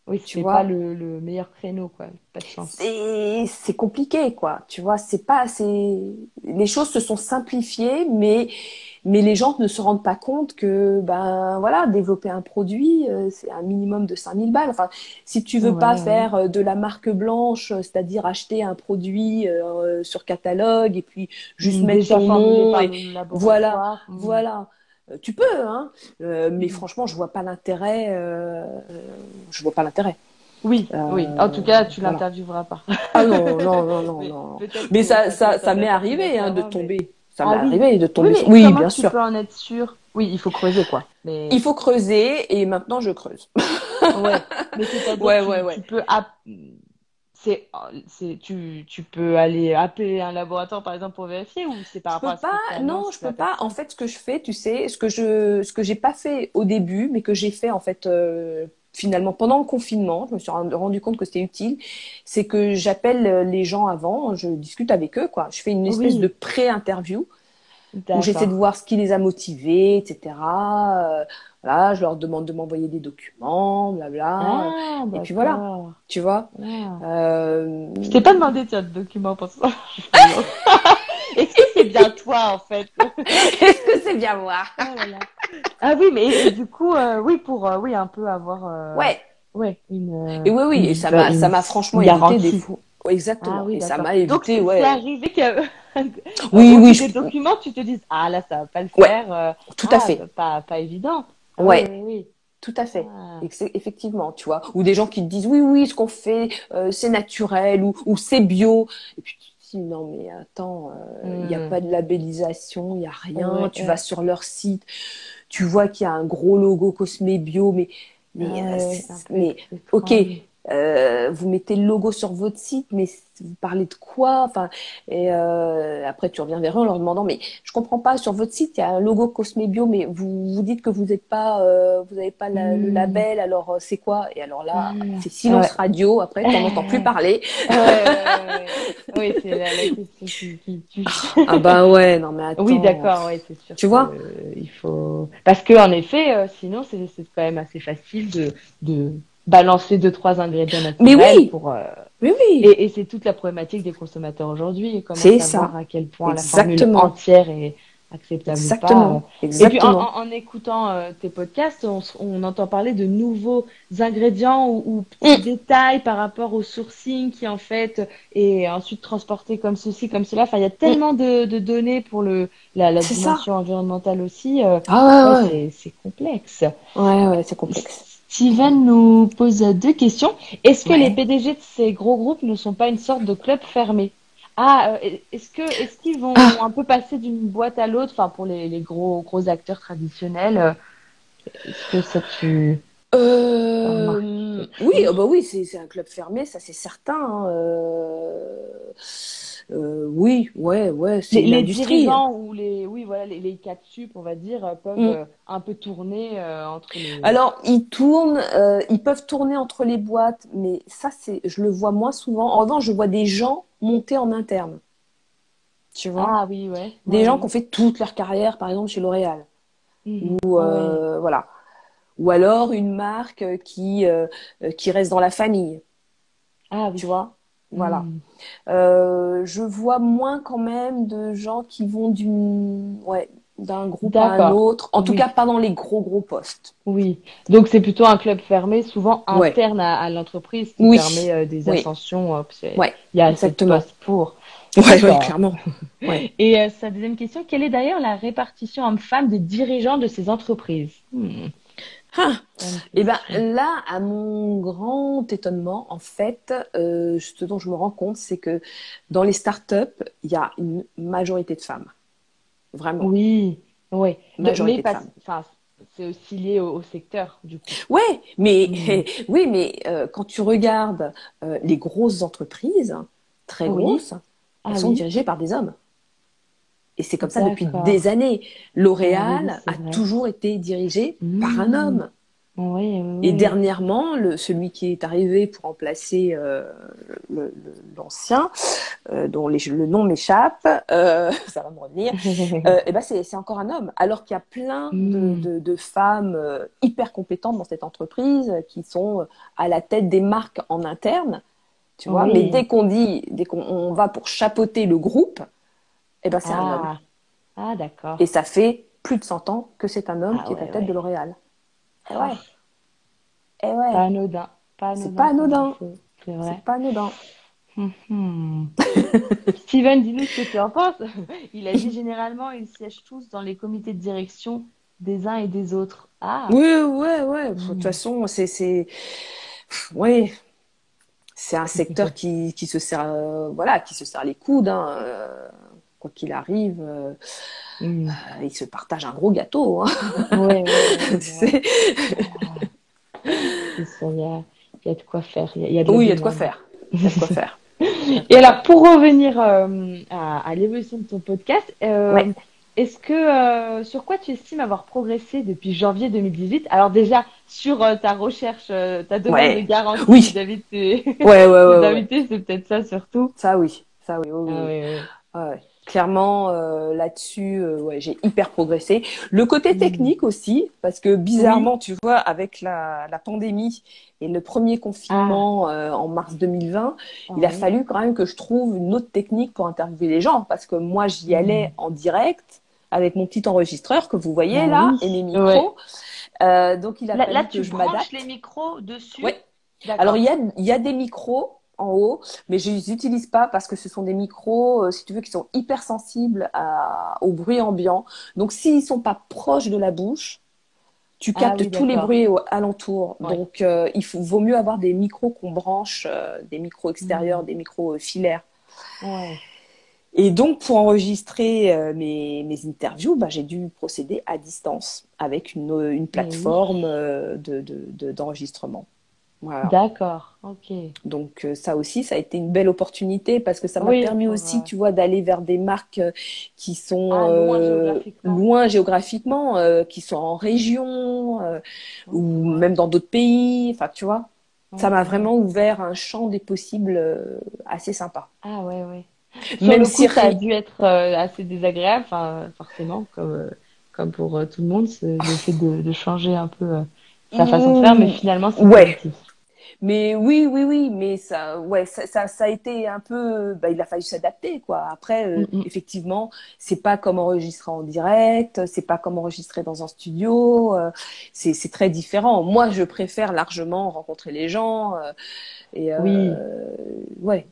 Oui, Tu vois? pas le, le meilleur créneau, quoi. Pas de chance. C'est c'est compliqué, quoi. Tu vois, c'est pas assez. Les choses se sont simplifiées, mais mais les gens ne se rendent pas compte que ben voilà, développer un produit, euh, c'est un minimum de 5000 balles. Enfin, si tu veux Ouais, pas ouais. faire euh, de la marque blanche, euh, c'est-à-dire acheter un produit euh, sur catalogue et puis juste mettre Déjà ton nom et voilà, Mm. voilà. Euh, Tu peux, hein. Euh, mais franchement, je vois pas l'intérêt. euh, je vois pas l'intérêt. Oui, Euh, oui. En tout cas, tu voilà. l'intervieweras pas. Ah non, non, non, non, Mais non. Mais ça, ça, ça m'est arrivé hein, de mais- tomber. Ça Ah m'est oui. arrivé de Oui, tomber. Oui, bien tu sûr. peux en être sûr? Oui, il faut creuser, quoi. Mais... Il faut creuser et maintenant je creuse. Ouais, mais Ouais, tu, ouais, ouais. tu peux c'est c'est tu, tu peux aller appeler un laboratoire par exemple pour vérifier ou c'est par Je peux rapport à ce que pas, non, je peux pas. En fait, ce que je fais, tu sais, ce que je, ce que j'ai pas fait au début, mais que j'ai fait en fait euh, finalement pendant le confinement, je me suis rendu compte que c'était utile, c'est que j'appelle euh, les gens avant, je discute avec eux, quoi. Je fais une espèce Oui. de pré-interview où j'essaie de voir ce qui les a motivés, etc. Euh, voilà, je leur demande de m'envoyer des documents, blabla. Ah, Et puis voilà. Tu vois. Ah. Euh, Je t'ai pas demandé de documents pour ça. [laughs] Est-ce que c'est bien toi en fait? [laughs] Est-ce que c'est bien moi? Oh là là. Ah oui, mais et du coup, euh, oui, pour euh, oui, un peu avoir euh, Ouais. ouais, une euh, Et oui, oui. Et ça m'a, ça m'a franchement évité des fous. Exactement. Ah oui, et ça m'a Donc, évité, c'est ouais. c'est arrivé que Oui, oui, je- des documents, tu te dises ah là ça va pas le Ouais, faire. euh, Tout ah, à fait. Pas pas évident. Ah Ouais. oui, oui, Tout à fait. Ah. Effectivement, tu vois. Ou des gens qui te disent oui, oui, ce qu'on fait, euh, c'est naturel ou, ou c'est bio. Et puis tu te dis non, mais attends, euh, il n'y a Hmm. pas de labellisation, il n'y a rien. Ouais, tu ouais. vas sur leur site, tu vois qu'il y a un gros logo Cosme Bio, mais, mais, Ah euh, mais ok. Euh, vous mettez le logo sur votre site, mais vous parlez de quoi? Enfin, et euh, après tu reviens vers eux en leur demandant, mais je comprends pas. Sur votre site, il y a un logo Cosme Bio, mais vous vous dites que vous n'êtes pas, euh, vous n'avez pas la- le Mm. label. Alors euh, c'est quoi? Et alors là, Mm. c'est silence Ouais. radio. Après, tu n'en entends plus [laughs] parler. Ouais, ouais, ouais, ouais. Oui, c'est la, la question qui, qui tue. ah bah ouais, non mais attends. Oui, d'accord, oui, c'est sûr. Tu vois euh, il faut parce que en effet, euh, sinon c'est c'est quand même assez facile de de balancer deux trois ingrédients Mais naturels oui. pour euh, Oui, oui. et, et c'est toute la problématique des consommateurs aujourd'hui C'est savoir ça. à quel point la formule entière est acceptable ou pas. Exactement. Et puis en, Exactement. en- en écoutant euh, tes podcasts, on, entend parler de nouveaux ingrédients ou, ou petits Mm. détails par rapport au sourcing qui en fait est ensuite transporté comme ceci, comme cela. Enfin, il y a tellement de, de données pour le la, la ça. dimension environnementale aussi. euh, Ah ouais, ouais, ouais. c'est c'est complexe. Ouais, ouais, c'est complexe. Steven nous pose deux questions. Est-ce que Ouais. les PDG de ces gros groupes ne sont pas une sorte de club fermé? Ah, euh, est-ce que est-ce qu'ils vont Ah. un peu passer d'une boîte à l'autre, enfin pour les, les gros gros acteurs traditionnels, euh, est-ce que ça tu Euh, oui, ah bah oui, c'est c'est un club fermé, ça c'est certain. hein, euh, euh, oui, ouais, ouais, c'est les, dirigeants ou les oui voilà les, les quatre sup on va dire euh, peuvent Mm. euh, un peu tourner euh, entre les Alors, ils tournent, euh, ils peuvent tourner entre les boîtes, mais ça, c'est, je le vois moins souvent. En revanche, je vois des gens monter en interne. Tu vois? ah oui ouais Des Ouais, gens ouais. qui ont fait toute leur carrière, par exemple, chez L'Oréal. Mhm. Ou, ouais. euh, voilà. Ou alors une marque qui, euh, qui reste dans la famille. ah oui Tu vois? Voilà. Mhm. Euh, je vois moins quand même de gens qui vont d'une, ouais, d'un groupe à un autre. En tout Oui. cas, pas dans les gros, gros postes. Oui, donc c'est plutôt un club fermé, souvent Ouais. interne à, à l'entreprise, qui Oui. permet euh, des Oui. ascensions. euh, Ouais, il y a exactement. postes pour. Ouais, ouais, clairement. [laughs] Ouais. Et euh, sa deuxième question, quelle est d'ailleurs la répartition homme-femme des dirigeants de ces entreprises? Hmm. Ah. Et ben question. là, à mon grand étonnement, en fait, euh, ce dont je me rends compte, c'est que dans les startups, il y a une majorité de femmes. Vraiment. Oui, oui. Majorité mais de pas, femmes. enfin, c'est aussi lié au, au secteur, du coup. Ouais, mais Mm. [laughs] oui, mais euh, quand tu regardes euh, les grosses entreprises, très Oui. grosses, Ah elles sont oui. dirigées par des hommes. Et c'est comme ça depuis des années. L'Oréal Ah oui, c'est a toujours été dirigé par un Mm. homme. Oui, oui, Et dernièrement, le, celui qui est arrivé pour remplacer euh, l'ancien, euh, dont les- le nom m'échappe, euh, [laughs] ça va me revenir, [laughs] et ben c'est encore un homme. Alors qu'il y a plein de, Mm. de- de femmes hyper compétentes dans cette entreprise qui sont à la tête des marques en interne, tu vois. Mais dès qu'on dit, dès qu'on on va pour chapeauter le groupe, et ben c'est un homme. Ah, ah d'accord. Et ça fait plus de 100 ans que c'est un homme Ah qui est à la tête ouais. de L'Oréal. Eh ouais. Eh ouais. Pas anodin. Pas C'est pas anodin. C'est vrai. C'est pas anodin. [laughs] Steven, dis-nous ce que tu en penses. Il a dit généralement, ils siègent tous dans les comités de direction des uns et des autres. Ah, Oui, ouais, ouais. De toute Mm. façon, c'est, c'est, oui, c'est un secteur [laughs] qui, qui se serre, euh, voilà, qui se serre les coudes, hein, euh, quoi qu'il arrive. euh, Mhm. euh, ils se partagent un gros gâteau. Hein. Ouais, ouais, ouais, [laughs] ça, Il y a, il y a de quoi faire. Il y a, il y a de la Oui, il y a de quoi faire. Il y a de quoi faire. [laughs] Et alors, pour revenir euh, à, à l'évolution de ton podcast, est-ce que sur quoi tu estimes avoir progressé depuis janvier 2018? Alors déjà sur ta recherche, ta demande de garantie Oui. tes, Ouais, ouais, ouais, [laughs] c'est peut-être ça surtout. Ça, oui. Ça, oui. oui, oui. Ah oui, oui. Ouais, ouais. Clairement, euh, là-dessus, euh, ouais, j'ai hyper progressé. Le côté Mm. technique aussi, parce que bizarrement, tu vois, avec la, la pandémie et le premier confinement euh, en mars 2020, il a Ouais. fallu quand même que je trouve une autre technique pour interviewer les gens, parce que moi, j'y allais en direct avec mon petit enregistreur que vous voyez Ah là et mes micros. Ouais. Euh, donc, il a Là, fallu là, que tu je branches m'adapte. les micros dessus? Ouais. Alors, il y a, il y a des micros en haut, mais je les utilise pas parce que ce sont des micros, euh, si tu veux, qui sont hypersensibles à, au bruit ambiant. Donc, s'ils sont pas proches de la bouche, tu Ah captes oui, tous les bruits au- alentour. Ouais. Donc, euh, il faut, vaut mieux avoir des micros qu'on branche, euh, des micros extérieurs, des micros filaires. Ouais. Et donc, pour enregistrer euh, mes, mes interviews, bah, j'ai dû procéder à distance avec une, une plateforme euh, de, de, de- d'enregistrement. Voilà. D'accord. Ok. Donc euh, ça aussi, ça a été une belle opportunité parce que ça m'a Oui, permis pour, aussi, euh, tu vois, d'aller vers des marques euh, qui sont Ah, loin euh, géographiquement. loin géographiquement, qui sont en région ou même dans d'autres pays. Enfin, tu vois, ça m'a vraiment ouvert un champ des possibles assez sympa. Ah ouais, ouais. Sur Même le coup, si ça a dû être assez désagréable, forcément, comme, comme pour tout le monde, c'est le fait de, de changer un peu sa façon de faire, mais finalement, c'est Ouais. positif. Mais oui, oui, oui, mais ça, ouais, ça, ça, ça a été un peu, bah, il a fallu s'adapter, quoi. Après, euh, Mm, mm. effectivement, c'est pas comme enregistrer en direct, c'est pas comme enregistrer dans un studio, euh, c'est, c'est très différent. Moi, je préfère largement rencontrer les gens, euh, et, euh, Oui. ouais,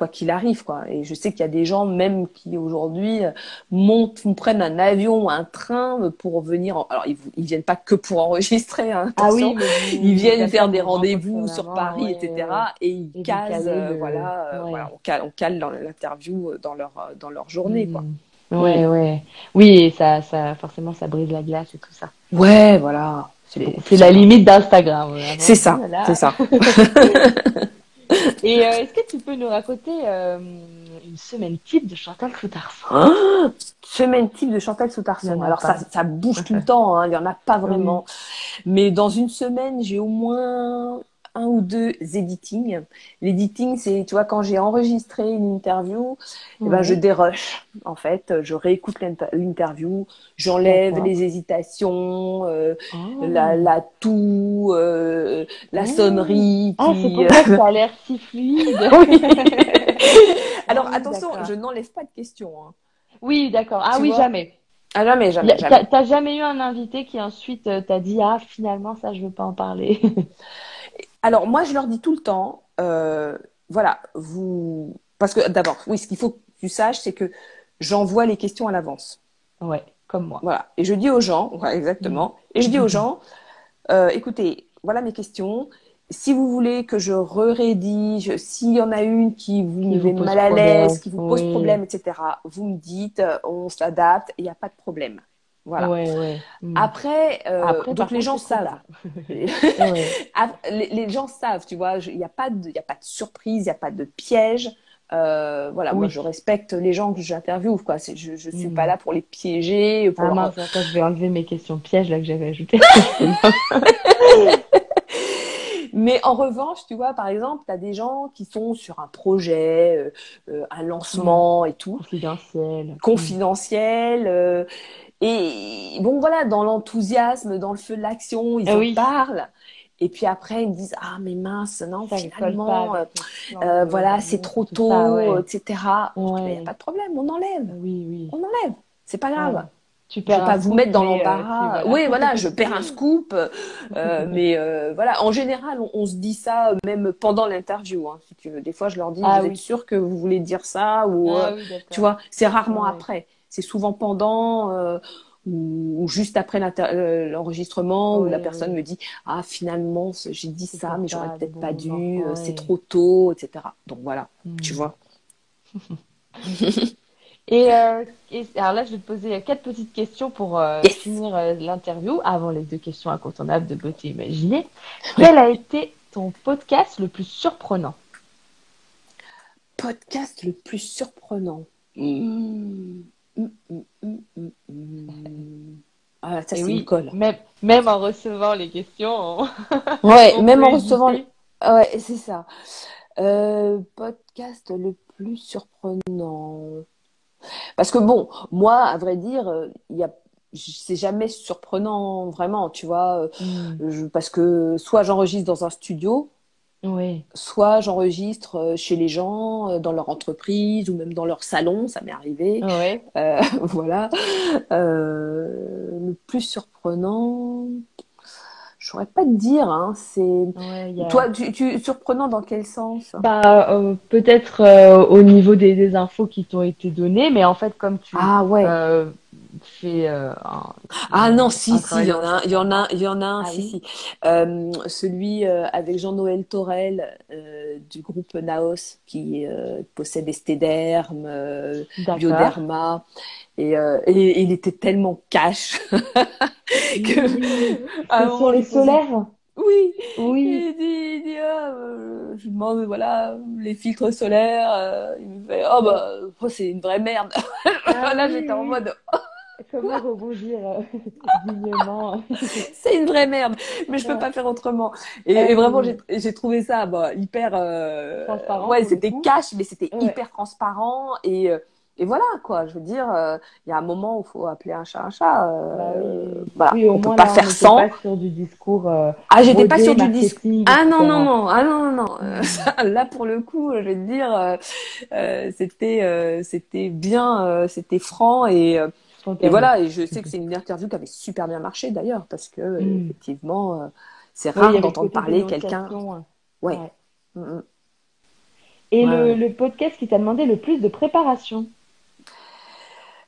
quoi qu'il arrive, quoi. Et je sais qu'il y a des gens même qui aujourd'hui euh, montent, ou prennent un avion ou un train pour venir. en- Alors ils, ils viennent pas que pour enregistrer, hein, Ah oui, Ils viennent faire des vous rendez-vous sur Paris, ouais, etc. ouais. Et ils Et casent, euh, voilà, euh, on cale, on cale dans l'interview dans leur euh, dans leur journée, quoi. Mm. Ouais, ouais. Oui, et ça, ça, forcément, ça brise la glace et tout ça. Ouais, voilà. C'est la limite d'Instagram. C'est ça, c'est ça. [laughs] [laughs] Et euh, est-ce que tu peux nous raconter euh, une semaine type de Chantal Soutarson? Ah, Semaine type de Chantal Soutarson. Alors ça, ça bouge tout le [laughs] temps, hein, il y en a pas vraiment. Mais dans une semaine, j'ai au moins un ou deux editings. L'editing, c'est, tu vois, quand j'ai enregistré une interview, eh ben, je dérush, en fait. Je réécoute l'inter- l'interview, j'enlève les hésitations, euh, Oh. la, la toux, euh, la Oh. sonnerie. Ah, qui, c'est pour euh, ça que [laughs] ça a l'air si fluide. oui. [laughs] Alors Ah oui, attention, je n'enlève pas de questions. hein. Oui, d'accord. Ah Tu oui, jamais. Ah jamais, jamais, jamais. T'as jamais eu un invité qui ensuite t'a dit ah finalement ça je veux pas en parler. [laughs] Alors moi, je leur dis tout le temps, euh, voilà, vous, parce que d'abord, oui, ce qu'il faut que tu saches, c'est que j'envoie les questions à l'avance. ouais, comme moi. Voilà, et je dis aux gens, voilà, exactement, et je dis aux [laughs] gens, euh, écoutez, voilà mes questions. Si vous voulez que je re-rédige, s'il y en a une qui vous Qui met mal à l'aise, qui vous pose oui. problème, etc., vous me dites, euh, on s'adapte, il n'y a pas de problème. Voilà. Ouais, ouais. Mm. Après, euh, Après, par donc les gens savent. [laughs] [laughs] Les, les gens savent, tu vois, il n'y a, pas de- y a pas de surprise, il n'y a pas de piège. Euh, voilà, moi je respecte les gens que j'interviewe, quoi. C'est- Je ne suis Mm. pas là pour les piéger, pour Ah leur- mince, attends, je vais enlever mes questions pièges là que j'avais ajoutées. [laughs] Mais en revanche, tu vois, par exemple, tu as des gens qui sont sur un projet, euh, euh, un lancement et tout, Confidentiel. confidentiel. euh, et bon, voilà, dans l'enthousiasme, dans le feu de l'action, ils Ah en oui. parlent. Et puis après, ils me disent, ah, mais mince, non, Ça finalement, euh, Euh, voilà, c'est trop tôt, ça, ouais. etc. Il Ouais. n'y a pas de problème, on enlève. Oui, oui. On enlève. C'est pas grave. Ouais. Tu Je vais perds pas vous mettre dans euh, l'embarras. Oui, voilà, je [laughs] perds un scoop. euh, [laughs] mais euh, voilà, en général, on, on se dit ça même pendant l'interview. Hein, si tu veux. Des fois, je leur dis, Ah vous oui. êtes sûr que vous voulez dire ça ou Ah oui, tu vois, c'est rarement après. C'est souvent pendant euh, ou, ou juste après euh, l'enregistrement où la personne me dit ah finalement j'ai dit ça mais j'aurais peut-être bon, pas dû, euh, c'est trop tôt, etc. Donc voilà, Mm. tu vois. [laughs] Et, euh, et- alors là, je vais te poser quatre petites questions pour euh, Yes. finir l'interview, avant les deux questions incontournables de beauté imaginée. Quel a été ton podcast le plus surprenant? Podcast le plus surprenant. Hmm. Hmm, hmm, hmm. Ah, ça, c'est oui, une colle. Même, même en recevant les questions, on- [laughs] Ouais, on même en recevant. hésiter. Ah Ouais, c'est ça. Euh, podcast le plus surprenant. Parce que bon, moi, à vrai dire, euh, il y a, c'est jamais surprenant vraiment, tu vois, euh, Mm. je- parce que soit j'enregistre dans un studio, Oui. soit j'enregistre euh, chez les gens, euh, dans leur entreprise ou même dans leur salon, ça m'est arrivé. Ouais. Euh, [laughs] voilà. Euh, le plus surprenant, je saurais pas te dire, hein, c'est. Ouais, a- Toi, tu, tu surprenant dans quel sens? Bah, euh, peut-être euh, au niveau des, des infos qui t'ont été données, mais en fait, comme tu Ah ouais. euh, euh, un, Ah non, si, si, il y en a, un- il y en a, il y en a un, Ah si, oui si. Euh, celui euh, avec Jean-Noël Torel euh, du groupe Naos qui euh, possède Estéderm, euh, D'accord. Bioderma, et, euh, et, il était tellement cash [laughs] que moment, sur les solaires Oui, Oui. il dit, il dit ah, euh, je demande voilà les filtres solaires, euh, il me fait oh bah oh, c'est une vraie merde. [laughs] Ah Là oui, j'étais en mode Comment rebondir euh, [laughs] dignement [laughs] c'est une vraie merde, mais je peux Ouais. pas faire autrement. Et, et vraiment, j'ai trouvé ça bah, hyper. euh, Transparent, ouais, c'était cash, mais c'était Ouais. hyper transparent. Et, euh, et voilà, quoi. Je veux dire, euh, il y a un moment où il faut appeler un chat un chat. euh, Bah oui. Voilà, Oui, au on peut moins pas là, faire sans. pas sur du discours euh, Ah, j'étais pas sur du marketing, Ah non, non, non, ah non, non, non. Euh, [laughs] là, pour le coup, je vais te dire, euh, euh, c'était, euh, c'était bien, euh, c'était franc et, et voilà. Et je sais que c'est une interview qui avait super bien marché d'ailleurs parce que Mm. effectivement, euh, c'est rare d'entendre parler quelqu'un. hein. Ouais. Ouais. Mm, mm. Et Ouais, le, podcast qui t'a demandé le plus de préparation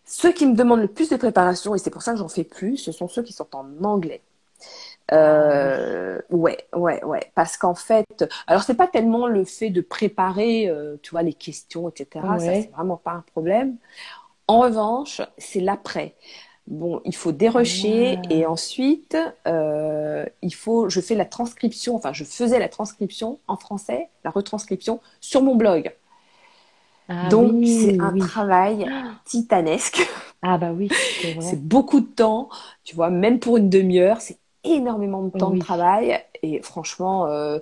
Ceux qui me demandent le plus de préparation, et c'est pour ça que j'en fais plus, ce sont ceux qui sont en anglais. Euh, ouais, ouais, ouais. Parce qu'en fait, alors c'est pas tellement le fait de préparer, euh, tu vois, les questions, etc. Ça, c'est vraiment pas un problème. En revanche, c'est l'après. Bon, il faut dérocher Ah. et ensuite, euh, il faut, je fais la transcription, enfin, je faisais la transcription en français, la retranscription sur mon blog. Ah Donc, oui, c'est un oui. travail [gasps] titanesque. Ah bah oui, c'est vrai. C'est beaucoup de temps, tu vois, même pour une demi-heure, c'est énormément de temps Oui. de travail. Et franchement, euh,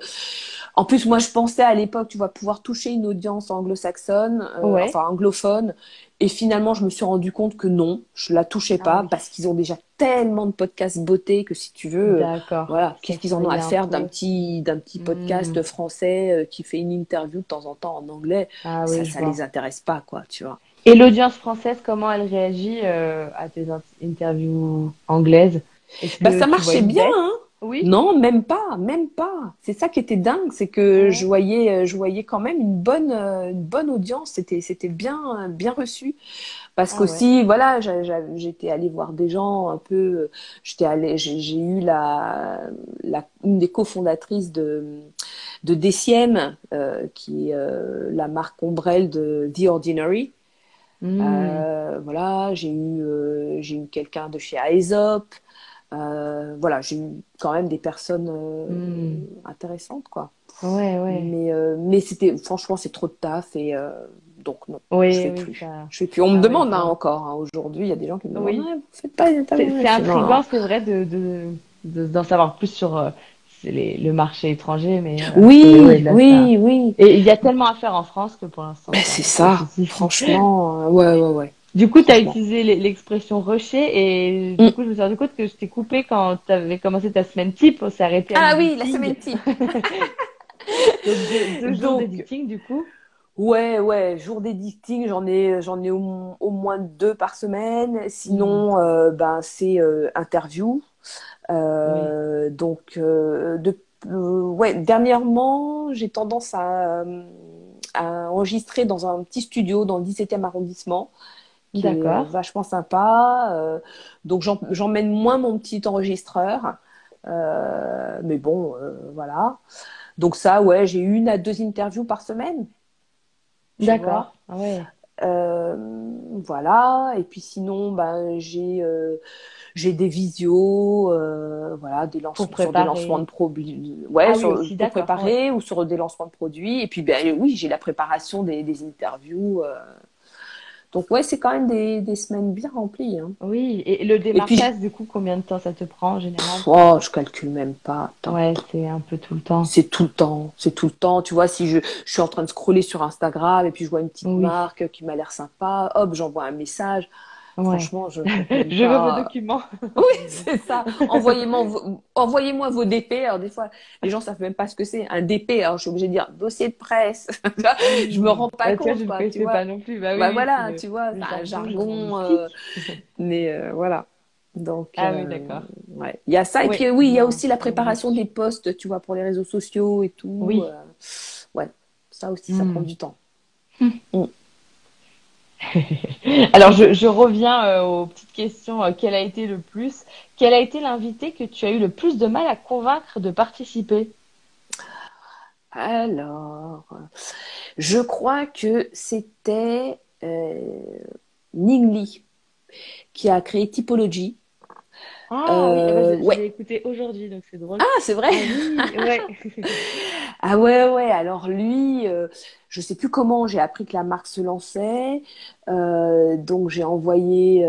en plus, moi, je pensais à l'époque, tu vois, pouvoir toucher une audience anglo-saxonne, euh, Ouais. enfin anglophone. Et finalement, je me suis rendu compte que non, je la touchais Ah pas oui. parce qu'ils ont déjà tellement de podcasts beauté que si tu veux, euh, voilà, qu'est-ce qu'ils en ont à faire d'un petit, d'un petit podcast Mm. français qui fait une interview de temps en temps en anglais? Ah ça, oui, ça les intéresse pas, quoi, tu vois. Et l'audience française, comment elle réagit à tes in- interviews anglaises? Bah, ça marchait bien, hein. Oui. Non, même pas, même pas. C'est ça qui était dingue, c'est que Ouais. je voyais, euh, je voyais quand même une bonne, euh, une bonne audience. C'était, c'était bien, bien reçu. Parce Ah qu'aussi, voilà, j'a- j'a- j'étais allée voir des gens un peu. euh, J'étais allée, j'ai eu la, la, une des cofondatrices de, de euh, qui est euh, la marque ombrelle de The Ordinary. Hmm. Euh, voilà, j'ai eu, j'ai eu quelqu'un de chez Aesop. Euh, voilà, j'ai eu quand même des personnes euh, Mm. intéressantes, quoi. Ouais, ouais. Mais, euh, mais c'était, franchement, c'est trop de taf et euh, donc non, Oui, je fais oui, plus. ça- Je fais plus. On me Ah demande hein, encore. hein, aujourd'hui, il y a des gens qui me demandent, Oui. Ah, vous faites pas les C'est intriguant, c'est vrai, de, de, de- d'en savoir plus sur euh, les- le marché étranger, mais euh, Oui, oui, oui. ça- Et il y a tellement à faire en France que pour l'instant. C'est ça. Franchement, ouais, ouais, ouais. Du coup, tu as utilisé l'e- l'expression rusher et Mm. du coup, je me suis rendu compte que je t'ai coupé quand tu avais commencé ta semaine type. On s'est arrêté à Ah oui, la semaine type. [laughs] Donc, deux, deux jours d'éditing, du coup. Ouais, ouais, jour d'éditing, j'en ai, j'en ai au, au moins deux par semaine. Sinon, euh, ben, c'est euh, interview. Euh, Donc, euh, de, euh, ouais, dernièrement, j'ai tendance à, à enregistrer dans un petit studio dans le 17e arrondissement, qui est D'accord. euh, vachement sympa. Euh, donc, j'emmène moins mon petit enregistreur. Euh, mais bon, euh, voilà. Donc ça, ouais, j'ai une à deux interviews par semaine. D'accord. Ah ouais. Euh, voilà. Et puis sinon, ben, j'ai euh, j'ai des visios, euh, voilà, des lancements, sur des lancements de produits, ouais, Ah oui, sur- pour ou sur des lancements de produits. Et puis, ben, oui, j'ai la préparation des, des interviews. Donc, ouais, c'est quand même des, des semaines bien remplies. Hein. Oui. Et le puis- démarchage, du coup, combien de temps ça te prend en général? Oh, je calcule même pas. Attends. Ouais, c'est un peu tout le temps. C'est tout le temps, c'est tout le temps. Tu vois, si je, je suis en train de scroller sur Instagram et puis je vois une petite Oui. marque qui m'a l'air sympa, hop, j'envoie un message. Franchement, [laughs] je veux vos documents. [laughs] Oui, c'est ça. Envoyez-moi vos, DP. Alors, des fois, les gens savent même pas ce que c'est. Un DP, alors je suis obligée de dire dossier de presse. [laughs] Je me rends pas Bah, compte, je ne tu vois. pas non plus. Bah, oui, Bah oui, voilà, le- tu vois, un jargon. euh, mais euh, voilà. Donc, Ah oui, euh, d'accord. ouais. Il y a ça. Et Oui. puis, oui, il y a aussi la préparation des posts, tu vois, pour les réseaux sociaux et tout. Oui. euh, ouais, ça aussi, ça Mm. prend du temps. [laughs] Alors, je, reviens euh, aux petites questions. Euh, quel a été le plus, quel a été l'invité que tu as eu le plus de mal à convaincre de participer? Alors, je crois que c'était euh, Ning Li qui a créé Typology. Ah Euh, oui, eh ben, je, ouais. je l'ai écouté aujourd'hui, donc c'est drôle. Ah, c'est vrai? Ah oui, ouais. [laughs] Ah ouais, ouais. Alors lui, euh, je sais plus comment j'ai appris que la marque se lançait. Euh, donc j'ai envoyé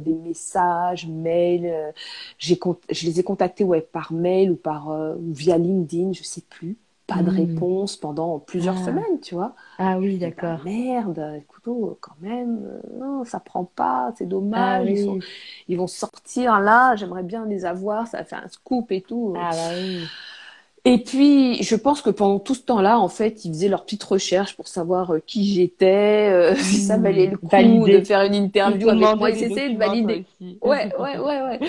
des messages, mails. j'ai je les ai contactés ouais, par mail ou par ou via LinkedIn, je sais plus. Pas de Mm. réponse pendant plusieurs Ah. semaines, tu vois. Ah oui, dis, d'accord. bah, merde, écoute, oh, quand même, euh, non, ça prend pas, c'est Ah dommage. Ils, sont- ils vont sortir là, j'aimerais bien les avoir, ça fait un scoop et tout. Ah bah oui. Et puis, je pense que pendant tout ce temps-là, en fait, ils faisaient leur petite recherche pour savoir euh, qui j'étais, euh, [laughs] si ça Mmh, valait le coup valider. de faire une Ils interview t'ont avec moi. Ils essayaient de valider. Ouais, ouais, ouais, ouais.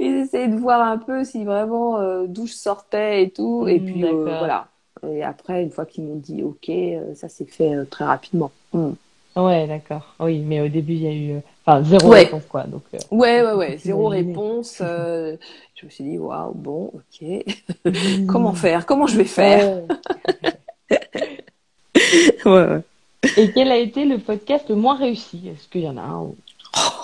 Ils essayaient de voir un peu si vraiment euh, d'où je sortais et tout. Et Mmh, puis, voilà. Et après, une fois qu'ils m'ont dit OK, euh, ça s'est fait euh, très rapidement. Mm. Ouais, d'accord. Oui, mais au début, il y a eu, euh, enfin, zéro Ouais. réponse, quoi. Donc, euh, Ouais, ouais, ouais, zéro réponse. euh, [laughs] je me suis dit, waouh, bon, ok. [laughs] Comment faire? Comment je vais faire? [laughs] Ouais. Ouais. Et quel a été le podcast le moins réussi? Est-ce qu'il y en a un ou...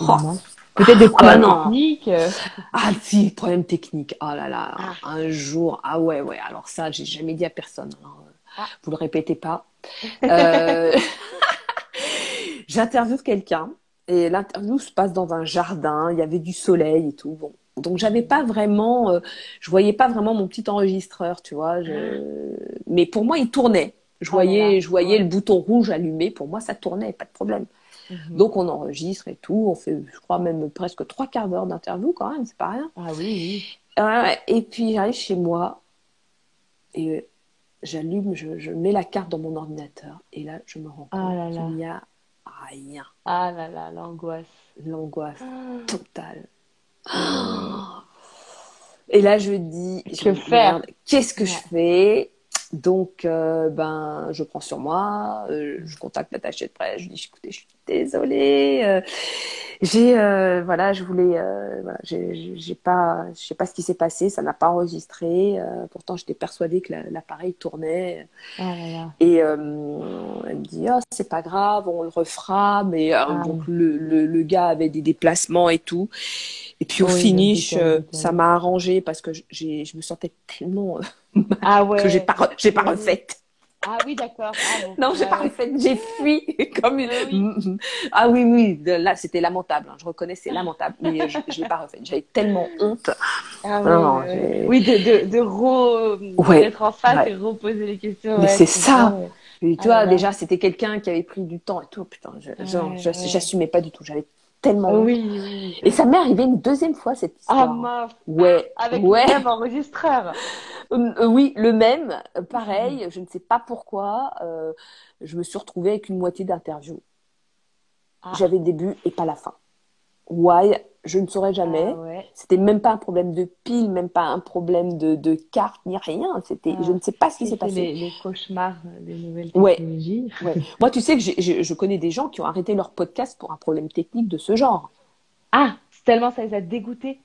évidemment Peut-être des Ah bah problèmes non. techniques euh, Ah si, problème technique. Oh là là, Ah. un jour. Ah ouais, ouais. Alors ça, j'ai jamais dit à personne. Alors, euh, Ah. Vous le répétez pas. [laughs] Euh, [laughs] J'interviewe quelqu'un et l'interview se passe dans un jardin. Il y avait du soleil et tout. Bon. Donc j'avais pas vraiment, euh, je voyais pas vraiment mon petit enregistreur, tu vois. Je... Mais pour moi, il tournait. Je Ah là voyais, là, je voyais ouais. le bouton rouge allumé. Pour moi, ça tournait, pas de problème. Mhm. Donc on enregistre et tout. On fait, je crois même presque trois quarts d'heure d'interview quand même. C'est pas rien. Ah oui, Ouais, et puis j'arrive chez moi et j'allume, je, je mets la carte dans mon ordinateur et là je me rends compte Ah là. qu'il n'y a rien. oui. Ah là là, l'angoisse. L'angoisse Ah. totale. Et là je dis, Que je faire Qu'est-ce que je fais? Donc euh, ben je prends sur moi, euh, je contacte l'attaché de presse, je dis écoutez je suis désolée, euh, j'ai euh, voilà je voulais euh, voilà j'ai pas je sais pas ce qui s'est passé, ça n'a pas enregistré, euh, pourtant j'étais persuadée que la- l'appareil tournait. Ah là là. et euh, elle me dit ah c'est pas grave on le refera mais euh, Ah. donc le, le, le gars avait des déplacements et tout. Et puis au Oui, finish ça m'a arrangé parce que j'ai je me sentais tellement euh, Ah ouais. que j'ai pas j'ai pas refaite Ah oui, d'accord. Ah, non j'ai Ah pas refaite j'ai fui [laughs] comme une Ah oui. ah oui là c'était lamentable hein, je reconnais c'est lamentable mais euh, je, je l'ai pas refaite j'avais tellement honte Ah non, Oui, de, de, de re... Ouais, d'être en face ouais. et reposer les questions. Mais ouais, c'est ça. ouais. Et tu Ah déjà, c'était quelqu'un qui avait pris du temps et tout. Putain, je- je- j'assumais pas du tout. J'avais tellement. Oui, oui. Et ça m'est arrivé une deuxième fois, cette Ah histoire. mince. ouais. Avec ouais. le même enregistreur. Euh, euh, oui, le même. Euh, pareil, je ne sais pas pourquoi. euh, je me suis retrouvée avec une moitié d'interview. Ah. J'avais le début et pas la fin. Why Je ne saurais jamais. Ah ouais. C'était même pas un problème de pile, même pas un problème de, de carte, ni rien. C'était, Ah. je ne sais pas ce qui s'est passé. les, les cauchemars des nouvelles technologies. Ouais. [laughs] Moi, tu sais que je connais des gens qui ont arrêté leur podcast pour un problème technique de ce genre. Ah, tellement ça les a dégoûtés.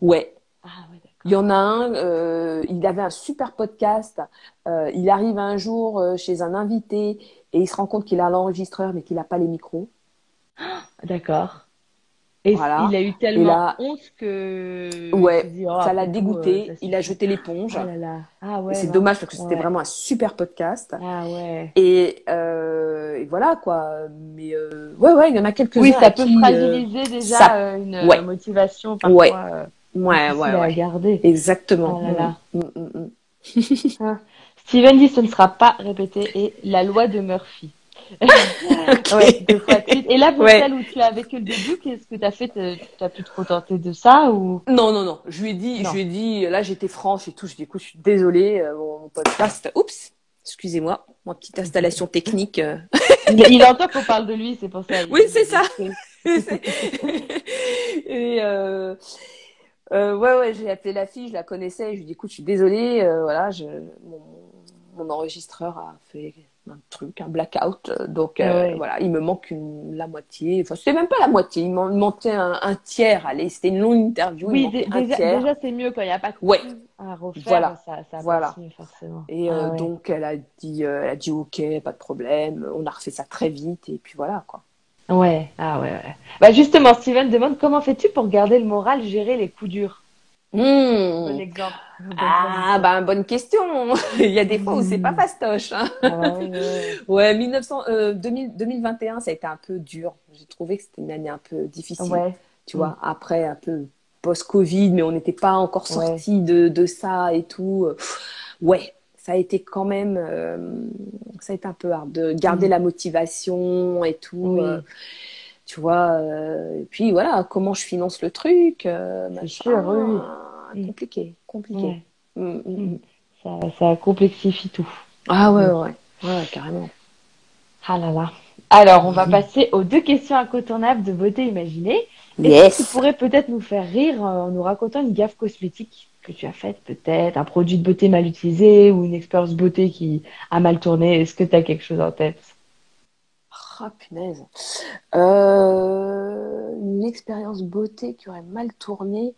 Ouais. Ah ouais. Il y en a un, euh, il avait un super podcast. euh, il arrive un jour euh, chez un invité et il se rend compte qu'il a l'enregistreur mais qu'il n'a pas les micros. D'accord. Et Voilà. il a eu tellement là- honte que. Ouais, dit, oh, ça l'a dégoûté. euh, ça il a jeté l'éponge. Ah là là. Ah ouais. c'est dommage parce que c'était Ouais. vraiment un super podcast. Ah ouais. Et, euh, et voilà quoi. Mais euh, ouais, ouais, il y en a quelques-uns. Oui, ça peut qui, euh, fragiliser déjà ça- euh, une ouais. euh, motivation parfois Ouais. euh, Ouais, ouais, à garder. Exactement. Ah là là. Mm, mm, mm. Steven dit ce ne sera pas répété et la loi de Murphy. Ouais, deux fois de suite. Et là, pour Ouais. celle où tu as vécu le début, qu'est-ce que tu as fait Tu as pu te contenter de ça ou? Non, non, non. Je lui ai dit, Non. je lui ai dit, là j'étais franche et tout. Je lui ai dit, écoute, je suis désolée, euh, mon podcast. Oups, excusez-moi, ma petite installation technique. euh. [laughs] il, il entend qu'on parle de lui, c'est pour ça. Oui, c'est ça. [laughs] [laughs] Et euh, euh, ouais, ouais, j'ai appelé la fille, je la connaissais. Je lui ai dit, écoute, je suis désolée, euh, voilà, je, mon, mon enregistreur a fait un truc, un blackout. Donc euh, ouais. voilà, il me manque une, la moitié. Enfin, c'était même pas la moitié, il m'en manquait un, un tiers. Allez, c'était une longue interview. Oui, déjà, c'est mieux quand il n'y a pas de Ouais. à refaire. Voilà. Ça, Voilà. forcément. Et euh, Ah ouais. donc elle a dit, euh, elle a dit ok, pas de problème. On a refait ça très vite et puis voilà quoi. Ouais, ah ouais, ouais. Bah justement, Steven demande comment fais-tu pour garder le moral, gérer les coups durs? Hmm. Bon exemple. Ah bah bonne question. [laughs] Il y a des fois où c'est pas fastoche. Hein. Ah ouais, ouais. Ouais, [laughs] 1900, euh, 2000 2021, ça a été un peu dur. J'ai trouvé que c'était une année un peu difficile. Ouais. Tu vois, après un peu post-Covid, mais on n'était pas encore Ouais. sorti de, de ça et tout. [sighs] Ouais, ça a été quand même, euh, ça a été un peu hard de garder la motivation et tout. Oui. euh, tu vois, et puis voilà, comment je finance le truc, machin. sûr, oui, Mm. Compliqué, compliqué. Ouais. Mm, mm. Ça, ça complexifie tout. Ah ouais, ouais, ouais, carrément. Ah là là. Alors, on va passer aux deux questions incontournables de beauté imaginée. Est-ce que tu pourrais peut-être nous faire rire en nous racontant une gaffe cosmétique que tu as faite, peut-être? Un produit de beauté mal utilisé ou une expérience beauté qui a mal tourné? Est-ce que tu as quelque chose en tête? Ah, punaise. Euh, une expérience beauté qui aurait mal tourné.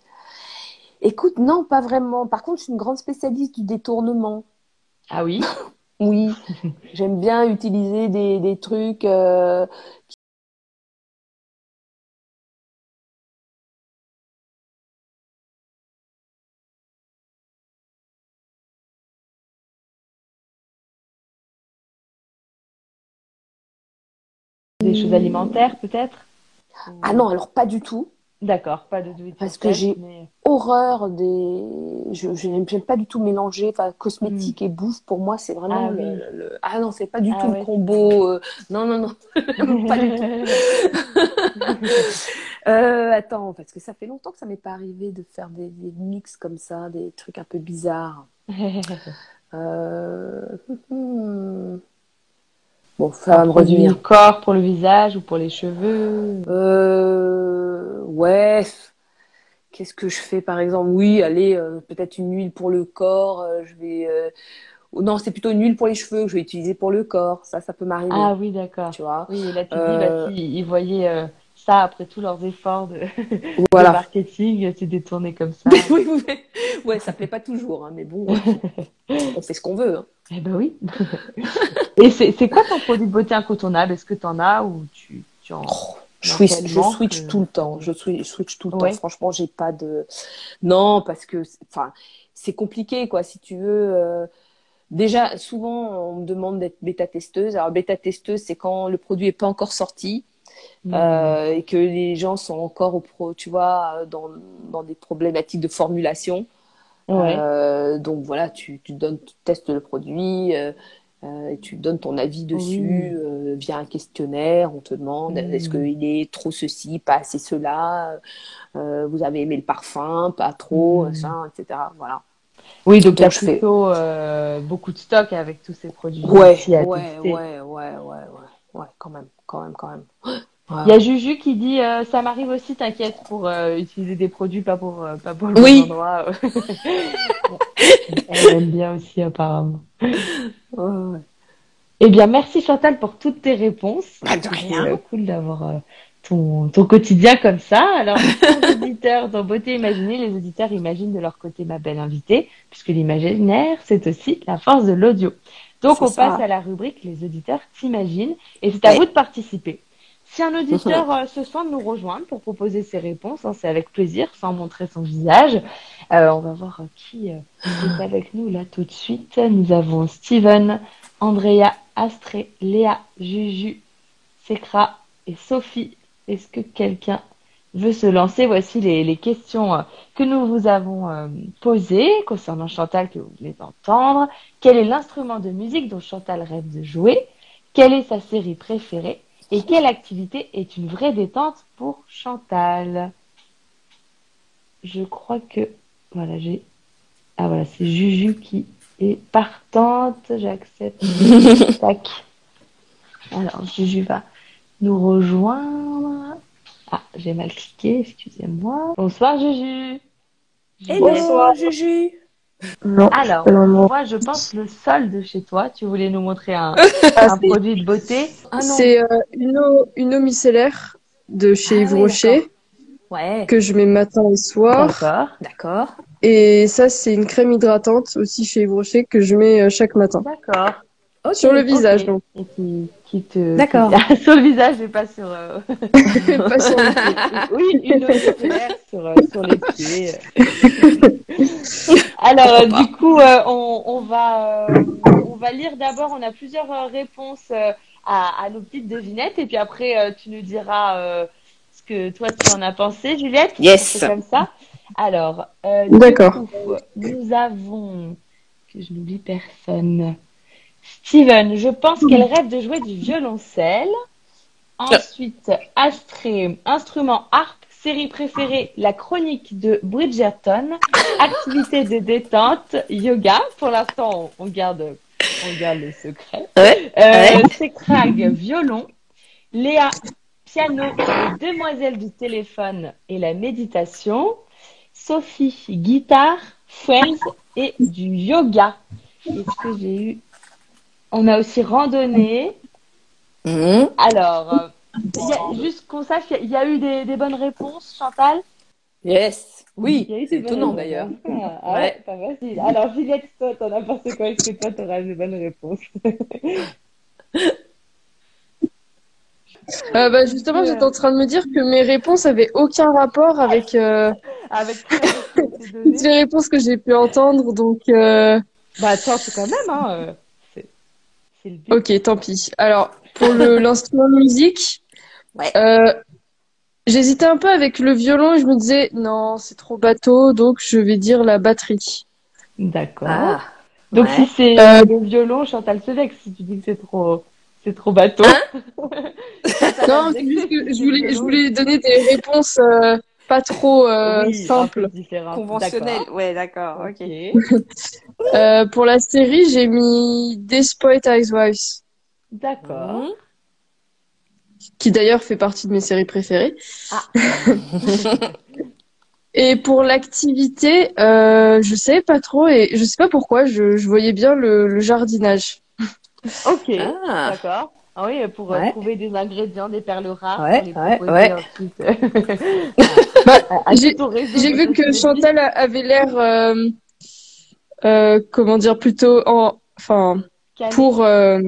Écoute, non, pas vraiment. Par contre, je suis une grande spécialiste du détournement. Ah oui? [laughs] Oui. J'aime bien utiliser des, des trucs euh, Des choses alimentaires, peut-être? Ah non, alors pas du tout. D'accord, pas de do Parce que j'ai horreur des. Je n'aime pas du tout mélanger enfin, cosmétique et bouffe. Pour moi, c'est vraiment Ah le, oui. le- Ah non, c'est pas du Ah tout ouais, le combo. euh, Non, non, non. [laughs] pas du tout. [laughs] Euh, attends, parce que ça fait longtemps que ça m'est pas arrivé de faire des, des mix comme ça, des trucs un peu bizarres. [laughs] Euh... Bon, ça va me revenir. corps pour le visage ou pour les cheveux Euh, ouais. Qu'est-ce que je fais par exemple? Oui, allez, euh, peut-être une huile pour le corps. euh, je vais. euh, Non, c'est plutôt une huile pour les cheveux que je vais utiliser pour le corps. Ça, ça peut m'arriver. Ah oui, d'accord. Tu vois? Oui, là tu dis, bah, si ils voyaient ça après tous leurs efforts de, [laughs] marketing, c'est détourné comme [laughs] ça. Oui, oui, oui. Ouais, ça plaît pas toujours, hein, mais bon, [laughs] on fait ce qu'on veut. hein. Eh ben oui. [laughs] Et c'est quoi ton produit de beauté incontournable? Est-ce que tu en as ou tu, tu en... Je Dans switch, quel je switch tout le temps. Je switch, je switch tout le Ouais. temps. Franchement, j'ai pas de. Non, parce que, enfin, c'est compliqué, quoi. Si tu veux. euh, Déjà, souvent, on me demande d'être bêta-testeuse. Alors, bêta-testeuse, c'est quand le produit est pas encore sorti Hmm. euh, et que les gens sont encore au pro, tu vois, dans, dans des problématiques de formulation. Ouais. Euh, donc voilà, tu, tu donnes, tu testes le produit, euh, euh, tu donnes ton avis dessus euh, via un questionnaire. On te demande Mm. est-ce qu'il est trop ceci, pas assez cela, euh, vous avez aimé le parfum, pas trop, Mm. machin, etc. Voilà. Oui, donc il y a plutôt euh, beaucoup de stock avec tous ces produits Ouais, ouais, ouais, ouais, ouais, ouais, ouais, quand même, quand même, quand même. Ouais. Il y a Juju qui dit euh, ça m'arrive aussi, t'inquiète, pour euh, utiliser des produits pas pour euh, pas pour le Oui. bon endroit. [laughs] Elle aime bien aussi apparemment. Ouais. Eh bien, merci Chantal pour toutes tes réponses. Bah, de rien. euh, cool d'avoir euh, ton, ton quotidien comme ça. Alors, chers [laughs] auditeurs, dans Beauté Imaginée, les auditeurs imaginent de leur côté ma belle invitée, puisque l'imaginaire, c'est aussi la force de l'audio. Donc, on ça. passe à la rubrique Les auditeurs s'imaginent, et c'est à Ouais. vous de participer. Si un auditeur euh, se sent de nous rejoindre pour proposer ses réponses, hein, c'est avec plaisir, sans montrer son visage. Euh, on va voir euh, qui est avec nous là tout de suite. Nous avons Steven, Andrea, Astré, Léa, Juju, Sekra et Sophie. Est-ce que quelqu'un veut se lancer? Voici les, les questions que nous vous avons euh, posées concernant Chantal que vous venez d'entendre. Quel est l'instrument de musique dont Chantal rêve de jouer? Quelle est sa série préférée? Et quelle activité est une vraie détente pour Chantal? Je crois que... Voilà, j'ai... Ah voilà, c'est Juju qui est partante. J'accepte. [laughs] Tac. Alors, Juju va nous rejoindre. Ah, j'ai mal cliqué, excusez-moi. Bonsoir, Juju. Hello, Bonsoir. Juju. Non. Alors, vraiment. moi, je pense le sol de chez toi. Tu voulais nous montrer un, Ah, un produit de beauté. Ah c'est euh, une eau, une eau micellaire de chez Ah Yves oui, Rocher Ouais, que je mets matin et soir. D'accord. d'accord. Et ça, c'est une crème hydratante aussi chez Yves Rocher que je mets euh, chaque matin. D'accord. Sur le visage, Ok. donc. Et qui, qui te. D'accord. qui- [laughs] sur le visage et pas sur. euh, [laughs] Pas sur le pied. [laughs] Oui, une micellaire sur, euh, sur les pieds. Alors, euh, du coup, euh, on, on va, euh, on va lire d'abord, on a plusieurs euh, réponses euh, à, à nos petites devinettes, et puis après, euh, tu nous diras euh, ce que toi, tu en as pensé, Juliette. Yes. Fait comme ça. Alors, euh, du D'accord. coup, nous avons, que je n'oublie personne, Steven, je pense qu'elle rêve de jouer du violoncelle. Ensuite, Astrée, instrument harpe, série préférée, la chronique de Bridgerton, activité de détente, yoga. Pour l'instant, on garde, on garde le secret. Ouais. Euh, Ouais. Violon. Léa, piano, les demoiselles du téléphone et la méditation. Sophie, guitare, Friends et du yoga. Qu'est-ce que j'ai eu On a aussi randonnée. Mhm. Alors, euh, il y a- juste qu'on sache, il y a- il y, a eu des, des bonnes réponses, Chantal? Yes. Oui, c'est étonnant d'ailleurs. Ah, ah [laughs] Ouais. pas facile. Alors, Juliette, toi, t'en as pensé quoi? Est-ce que toi, t'auras des bonnes réponses? [laughs] Euh, bah, justement, j'étais en train de me dire que mes réponses avaient aucun rapport avec euh, [laughs] Avec toutes les réponses que j'ai pu entendre. Donc, euh, Bah, c'est quand même, hein. C'est c'est le but. ok, tant pis. Alors, pour le- [laughs] l'instrument de musique, Ouais. euh, j'hésitais un peu avec le violon et je me disais, non, c'est trop bateau, donc je vais dire la batterie. D'accord. Ah. Donc, ouais. si c'est Euh, le violon, Chantal se vexe si tu dis que c'est trop, c'est trop bateau. Hein [laughs] Non, c'est juste que je voulais, je voulais donner des réponses euh, pas trop euh, Oui, différent. Conventionnel. Ouais, d'accord. Ok. [laughs] Euh, pour la série, j'ai mis Desperate Housewives, D'accord. Mhm. qui d'ailleurs fait partie de mes séries préférées. Ah. [laughs] Et pour l'activité, euh, je sais pas trop et je sais pas pourquoi, je, je voyais bien le, le jardinage. Ok. Ah. D'accord. Ah oui, pour euh, Ouais. trouver des ingrédients, des perles rares, Ouais, pour les ouais. [laughs] Bah, j'ai- vu que. Chantal avait l'air, euh, euh, comment dire, plutôt en, enfin, pour euh,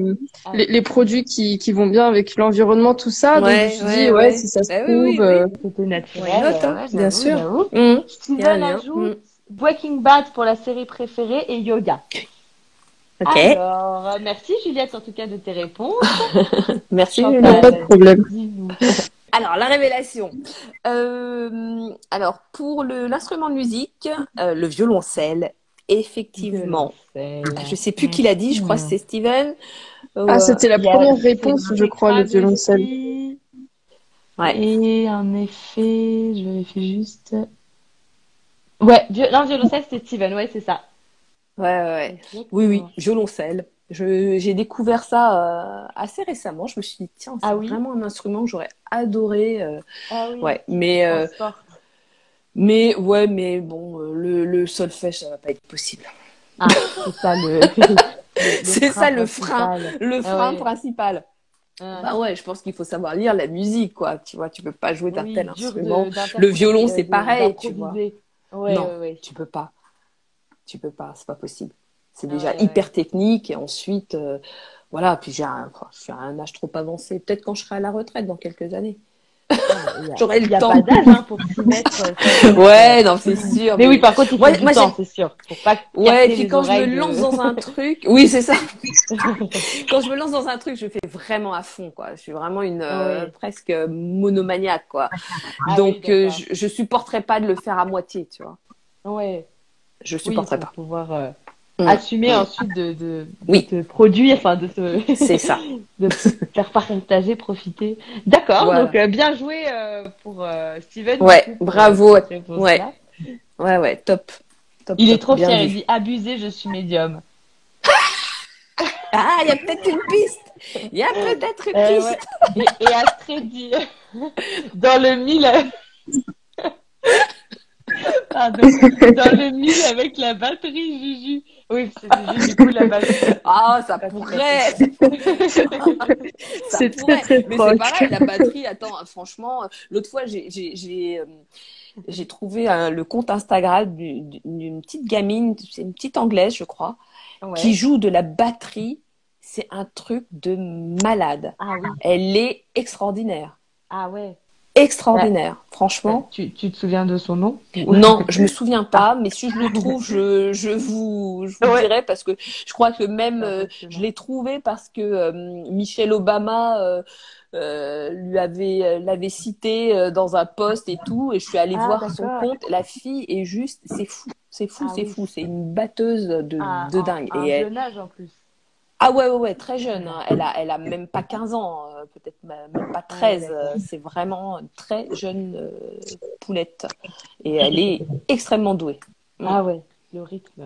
Ah. les, les produits qui, qui vont bien avec l'environnement, tout ça. Donc je me suis ouais, dit, ouais, si ça se Bah trouve. oui, oui. euh, C'était naturel. Hein, ouais, bien sûr. j'avoue. Y a Steven rien. ajoute Mm. Breaking Bad pour la série préférée et yoga. Alors, euh, merci Juliette en tout cas de tes réponses. [laughs] Merci. Juliette. pas de problème. [laughs] Alors, la révélation. Euh, alors, pour l'instrument de musique, euh, le violoncelle, effectivement. Violoncelle. Je sais plus qui l'a dit, je crois que c'est Steven. Euh, Ah, c'était la première réponse, je crois, le violoncelle. Ouais. Et en effet, je vérifie juste. Ouais, non, violoncelle, c'était Steven, ouais, c'est ça. Ouais, ouais, ouais. Oui, oui, violoncelle. Je, j'ai découvert ça euh, assez récemment. Je me suis dit, tiens, c'est Ah oui? vraiment un instrument que j'aurais adoré. euh, Ah oui, ouais, mais, euh, mais, ouais, mais bon, euh, le, le solfège, ça va pas être possible. Ah, c'est ça le. [laughs] le- le C'est frein ça, le frein. principal. Le frein ouais. principal. Ah. Bah ouais, je pense qu'il faut savoir lire la musique, quoi. Tu vois, tu peux pas jouer d'un Oui, tel de- instrument. Le violon, c'est pareil, tu vois. Ouais, Non. ouais, ouais. Tu peux pas. Tu peux pas, c'est pas possible. C'est Ah déjà ouais, hyper technique et ensuite, euh, voilà. Puis j'ai un, enfin, je suis à un âge trop avancé. Peut-être quand je serai à la retraite dans quelques années. Il y a- J'aurai le il y a temps. pas d'âge hein, pour s'y mettre. euh, [laughs] Ouais, non, c'est sûr. Mais oui, par contre, il faut Moi- du moi, temps, c'est sûr. Faut pas Ouais, et puis quand je me de- lance dans un truc, [laughs] oui, c'est ça. [laughs] quand je me lance dans un truc, je fais vraiment à fond, quoi. Je suis vraiment une euh, Ouais. presque monomaniaque, quoi. Ah Donc, oui, euh, je, je supporterais pas de le faire à moitié, tu vois. Ouais. Je Oui, supporterais pour pas. pouvoir euh, Mm. assumer Mm. ensuite de, de, Oui. de produire, enfin de se [laughs] C'est ça. [laughs] de faire partager, profiter. D'accord, Voilà. donc euh, bien joué euh, pour Steven. Ouais, coup, bravo. réponse-là. Ouais, ouais, top. Top, Il top, est trop fier, vu. il dit abusé, je suis médium. Ah, il y a peut-être une piste. Il y a peut-être une piste. ouais. Et, et Astrid dit [laughs] dans le mille. Pardon. Dans le mille avec la batterie, Juju. Oui, c'est Juju, du coup, la batterie. Ah, ça tout à pourrait. Ça C'est très, très Mais c'est pareil, la batterie. Attends, franchement, l'autre fois, j'ai, j'ai, j'ai, euh, j'ai trouvé euh, le compte Instagram du- du- d'une petite gamine, c'est une petite anglaise, je crois, Ouais. qui joue de la batterie. C'est un truc de malade. Ah oui. Elle est extraordinaire. Ah ouais. Extraordinaire, franchement. Tu, tu te souviens de son nom Non, je me souviens pas, mais si je le trouve, je, je vous, je vous [laughs] Ouais. dirai parce que je crois que même euh, je l'ai trouvé parce que euh, Michelle Obama euh, euh, lui avait euh, l'avait cité euh, dans un post et tout, et je suis allée Ah, voir son compte. La fille est juste, c'est fou, c'est fou, Ah c'est oui. fou, c'est une batteuse de, Ah, de un- dingue. Un et elle- jeune âge en plus. Ah ouais, ouais, ouais, très jeune. hein. Elle a, elle a même pas 15 ans, euh, peut-être même pas 13. d'accord. euh, C'est vraiment une très jeune euh, poulette. Et elle est extrêmement douée. Ah ouais. Le rythme.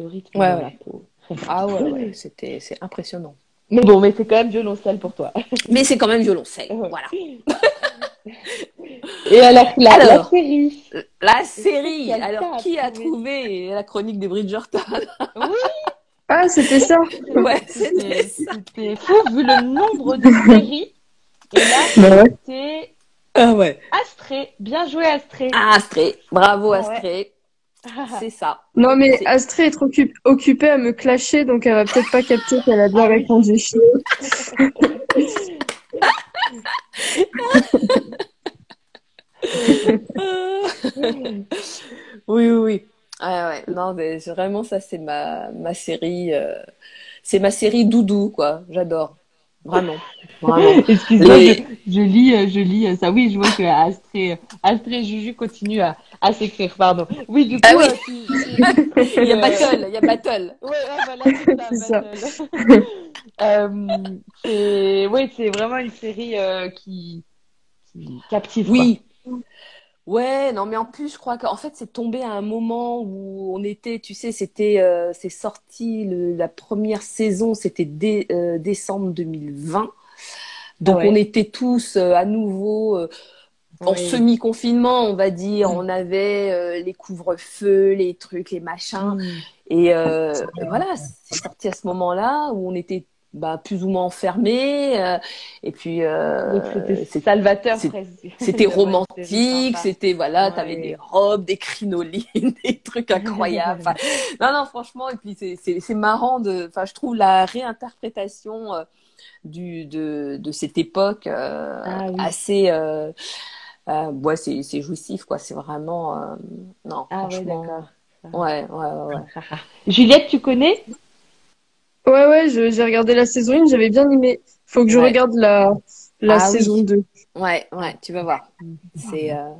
Le rythme Ouais, de ouais. la peau. Ah ouais, ouais, c'était, c'est impressionnant. Mais bon, mais c'est quand même violoncelle pour toi. [laughs] Mais c'est quand même violoncelle. Ouais. Voilà. [laughs] Et alors, la, la Alors. série? La série. Alors, qui a trouvé la chronique des Bridgerton? Oui, Ah, c'était ça. [laughs] Ouais, c'était c'était ça. c'était fou vu le nombre de [laughs] séries. Et là, Bah ouais. c'était Ah ouais. Astrée. Bien joué, Astrée. Ah, Astrée. Bravo, Ouais. Astrée. [laughs] C'est ça. Non, mais est trop occu- occupée à me clasher, donc elle va peut-être pas capter qu'elle a bien Ah répondu. Oui, oui, oui. Ah ouais, non, mais vraiment ça, c'est ma, ma série. euh, c'est ma série doudou, quoi. J'adore. Vraiment. [laughs] Vraiment. Excuse-moi, Les- je, je lis, euh, je lis euh, ça. Oui, je vois que Astrée, Astrée Juju continue à, à s'écrire, pardon. Oui, du coup, Ah oui. euh, tu- tu- Il y a euh, Battle, il y a Battle. Ouais, ouais, voilà, c'est [laughs] C'est ça. ça. Battle. [laughs] euh, c'est, ouais, c'est vraiment une série euh, qui, qui captive. quoi. Oui. Ouais, non, mais en plus, je crois qu'en fait, c'est tombé à un moment où on était, tu sais, c'était, euh, c'est sorti le- la première saison, c'était dé- euh, décembre 2020. Donc, Ah ouais. on était tous euh, à nouveau en Oui. semi-confinement, on va dire. On avait les couvre-feux, les trucs, les machins. Mm. Et euh, voilà, c'est sorti à ce moment-là où on était bah, plus ou moins enfermés. euh, et puis, euh, c'était c'est- salvateur [laughs] c'était romantique, c'était voilà, Ouais. t'avais des robes, des crinolines, [laughs] des trucs incroyables. Enfin, [laughs] non, non, franchement, et puis c'est marrant de, enfin, je trouve la réinterprétation euh, du de de cette époque euh, Ah oui. assez, ouais, c'est c'est jouissif quoi. C'est vraiment, non, Ah franchement, ouais, ouais, ouais. Juliette, tu connais? Ouais, ouais, j'ai regardé la saison 1, j'avais bien aimé. Faut que je Ouais. regarde la, la Ah oui. saison 2. Ouais, ouais, tu vas voir. C'est euh,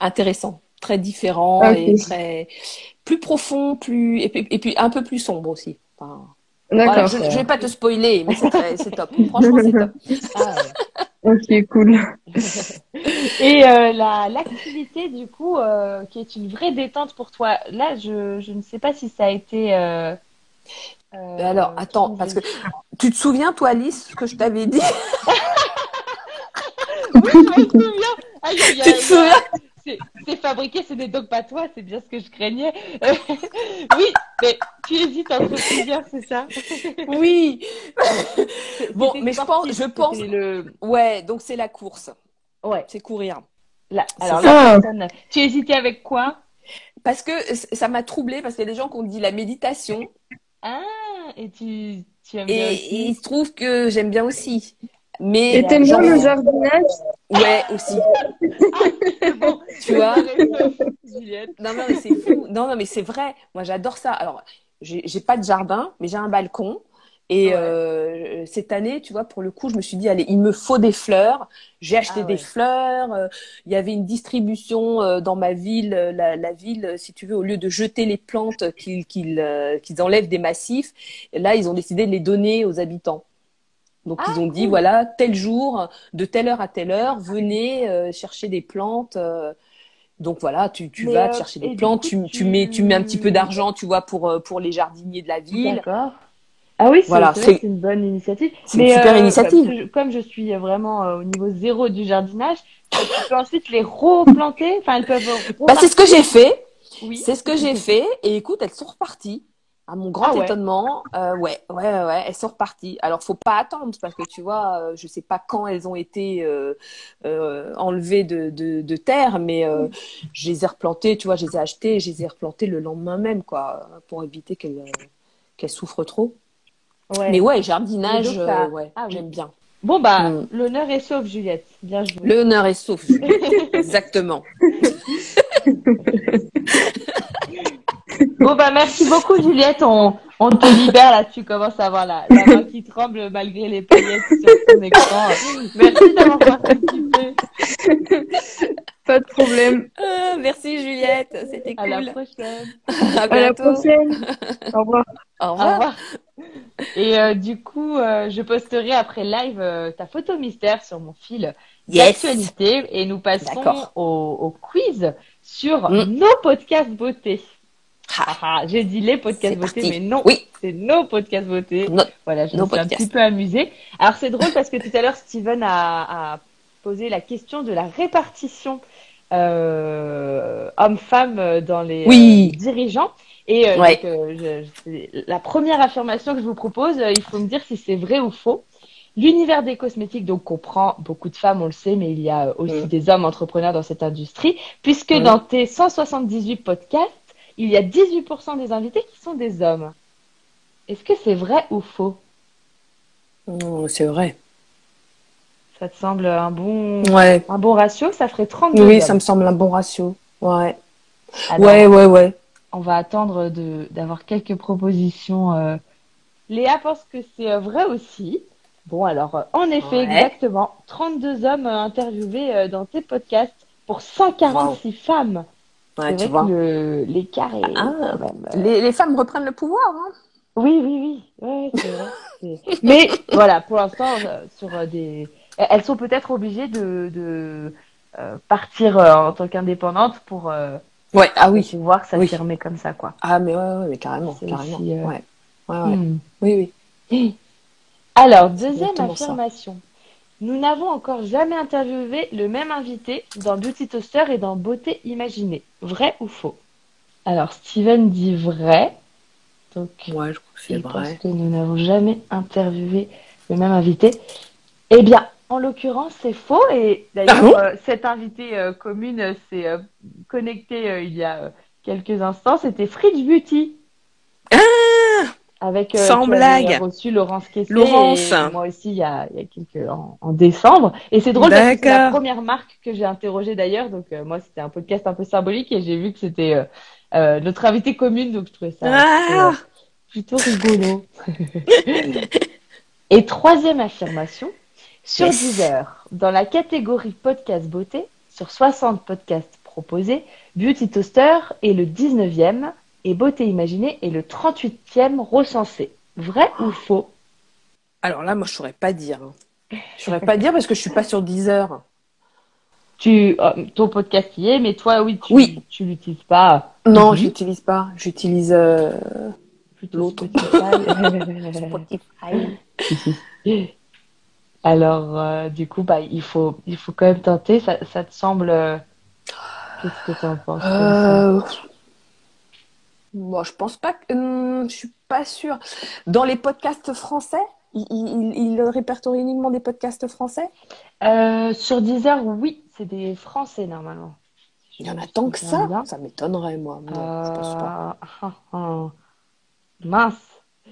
intéressant, très différent Ah, et très plus profond, plus et puis, et puis un peu plus sombre aussi. Enfin, voilà, je, je vais pas te spoiler, mais c'est top. [laughs] Franchement, c'est top. Ah ouais. Ok, cool. [laughs] Et euh, la l'activité du coup euh, qui est une vraie détente pour toi. Là, je je ne sais pas si ça a été. Euh, euh, alors, attends, parce que tu te souviens, toi, Alice, ce que je t'avais dit? [laughs] Oui, je me souviens. Tu te souviens? C'est c'est fabriqué, ce n'est donc pas toi, c'est bien ce que je craignais. [laughs] Oui, mais tu hésites entre plusieurs, c'est ça? [laughs] Oui. Bon, mais je pense, je pense, le. ouais, donc c'est la course, Ouais. c'est courir. La... Alors ça. la personne. Tu hésitais avec quoi? Parce que ça m'a troublée, parce qu'il y a des gens qui ont dit la méditation, Ah, et tu tu aimes bien et, il se trouve que j'aime bien aussi. Mais Et t'aimes bien genre- le jardinage? Ouais, aussi. Bon, [laughs] Tu vois? Juliette. Non, non, mais c'est fou. Non, non, mais c'est vrai. Moi, j'adore ça. Alors, j'ai j'ai pas de jardin, mais j'ai un balcon. Et Ouais. euh, cette année, tu vois, pour le coup, je me suis dit, allez, il me faut des fleurs. J'ai acheté Ah des ouais. fleurs. Euh, Il y avait une distribution euh, dans ma ville. Euh, La, la ville, si tu veux, au lieu de jeter les plantes qu'ils qu'ils euh, qu'ils enlèvent des massifs, là, ils ont décidé de les donner aux habitants. Donc, Ah, ils ont dit, cool. voilà, tel jour, de telle heure à telle heure, venez euh, chercher des plantes. euh, donc voilà, tu, tu vas euh, te chercher des plantes, coup, tu, tu- mets, tu mets un petit peu d'argent, tu vois, pour, pour les jardiniers de la ville. D'accord. Ah oui, c'est Voilà, une bonne initiative. c'est une super euh, initiative. Comme je, comme je suis vraiment euh, au niveau zéro du jardinage, tu peux ensuite les replanter. Enfin, elles peuvent. Bah, c'est ce que j'ai fait. Oui. C'est ce que j'ai fait. Et écoute, elles sont reparties. À mon grand Ah ouais. étonnement, euh, ouais, ouais, ouais, ouais, elles sont reparties. Alors, faut pas attendre parce que tu vois, euh, je sais pas quand elles ont été euh, euh, enlevées de, de, de terre, mais euh, je les ai replantées, tu vois, je les ai achetées, je les ai replantées le lendemain même, quoi, pour éviter qu'elles euh, qu'elles souffrent trop. Ouais. Mais ouais, jardinage, euh, ouais, Ah oui. j'aime bien. Bon, bah, Mm. l'honneur est sauf, Juliette. Bien joué. L'honneur est sauf. [laughs] Exactement. [laughs] Bon, bah, merci beaucoup, Juliette. On, on te libère là. Tu commences à avoir la, la main qui tremble malgré les paillettes sur ton écran. [laughs] Merci d'avoir participé. Pas de problème. [laughs] Ah, merci Juliette, c'était À la cool. prochaine. [laughs] À À la prochaine. [laughs] Au revoir. Au Au revoir. revoir. Et euh, du coup, euh, je posterai après live euh, ta photo mystère sur mon fil Yes. d'actualité et nous passons D'accord. au, au quiz sur Mm. nos podcasts beauté. Ah, Ah, J'ai dit les podcasts beauté, parti. mais non, Oui. c'est nos podcasts beauté. No- Voilà, je me suis un petit peu amusée. Alors c'est drôle parce que tout à l'heure Steven a, a posait la question de la répartition euh, homme-femme dans les Oui. euh, dirigeants. Et euh, Ouais. donc, euh, je- je- la première affirmation que je vous propose, euh, il faut me dire si c'est vrai ou faux. L'univers des cosmétiques donc comprend beaucoup de femmes, on le sait, mais il y a aussi Mm. des hommes entrepreneurs dans cette industrie, puisque Mm. dans tes 178 podcasts, il y a 18% des invités qui sont des hommes. Est-ce que c'est vrai ou faux? Oh, c'est vrai. Ça te semble un bon, Ouais. un bon ratio Ça ferait 32 Oui, ça me semble un bon ratio. Ouais. Alors, Ouais, ouais, ouais. On va attendre de d'avoir quelques propositions. euh. Léa pense que c'est euh, vrai aussi. Bon, alors, euh, en effet, Ouais. exactement, 32 hommes interviewés dans tes podcasts pour 146 femmes. Ouais, tu vrai vois. que le- l'écart est Ah. même, euh, Les, les femmes reprennent le pouvoir. Hein. Oui, oui, oui. Ouais, vrai. Mais voilà, pour l'instant, sur des. Elles sont peut-être obligées de, de euh, partir euh, en tant qu'indépendantes pour euh, Ouais, ah oui. pouvoir Oui. s'affirmer comme ça, quoi. Ah, mais ouais, ouais, mais carrément, carrément. aussi, euh, Ouais. Ouais. Hmm. Oui, oui. [gasps] Alors, deuxième exactement ça. affirmation. Nous n'avons encore jamais interviewé le même invité dans Beauty Toaster et dans Beauté Imaginée. Vrai ou faux? Alors, Steven dit vrai. Donc, Ouais, je crois que c'est il pense vrai. que nous n'avons jamais interviewé le même invité. Eh bien, en l'occurrence, c'est faux. Et d'ailleurs, Ah bon euh, cette invitée euh, commune s'est euh, connectée il y a quelques instants. C'était Fridge Beauty. Avec euh, Sans blague. reçu Laurence Laurence. et moi aussi il y a, il y a quelques en, en décembre et c'est drôle parce que c'est la première marque que j'ai interrogée d'ailleurs donc moi c'était un podcast un peu symbolique et j'ai vu que c'était notre invitée commune donc je trouvais ça Ah plutôt rigolo [laughs] et troisième affirmation sur Yes. 10 heures dans la catégorie podcast beauté sur 60 podcasts proposés Beauty Toaster est le 19e et Beauté Imaginée est le 38e recensé. Vrai ou faux? Alors là, moi, je saurais pas dire. hein. Je saurais pas dire parce que je suis pas sur 10 heures. tu, euh, Ton podcast y est, mais toi, oui, tu, Oui. tu l'utilises pas. Non, Mhm. j'utilise pas. J'utilise euh, Plutôt L'autre. Spotify. [laughs] [laughs] Alors, euh, du coup, bah, il faut, il faut quand même tenter. Ça, ça te semble. euh, Qu'est-ce que tu en penses Euh... Bon, je pense pas que. hum, je suis pas sûre. Dans les podcasts français, il, il, il répertorie uniquement des podcasts français? Euh, Sur Deezer, oui, c'est des Français normalement. Il y en a tant que ça? Bien. Ça m'étonnerait, moi. Non, je pense pas. Ah, ah. Mince.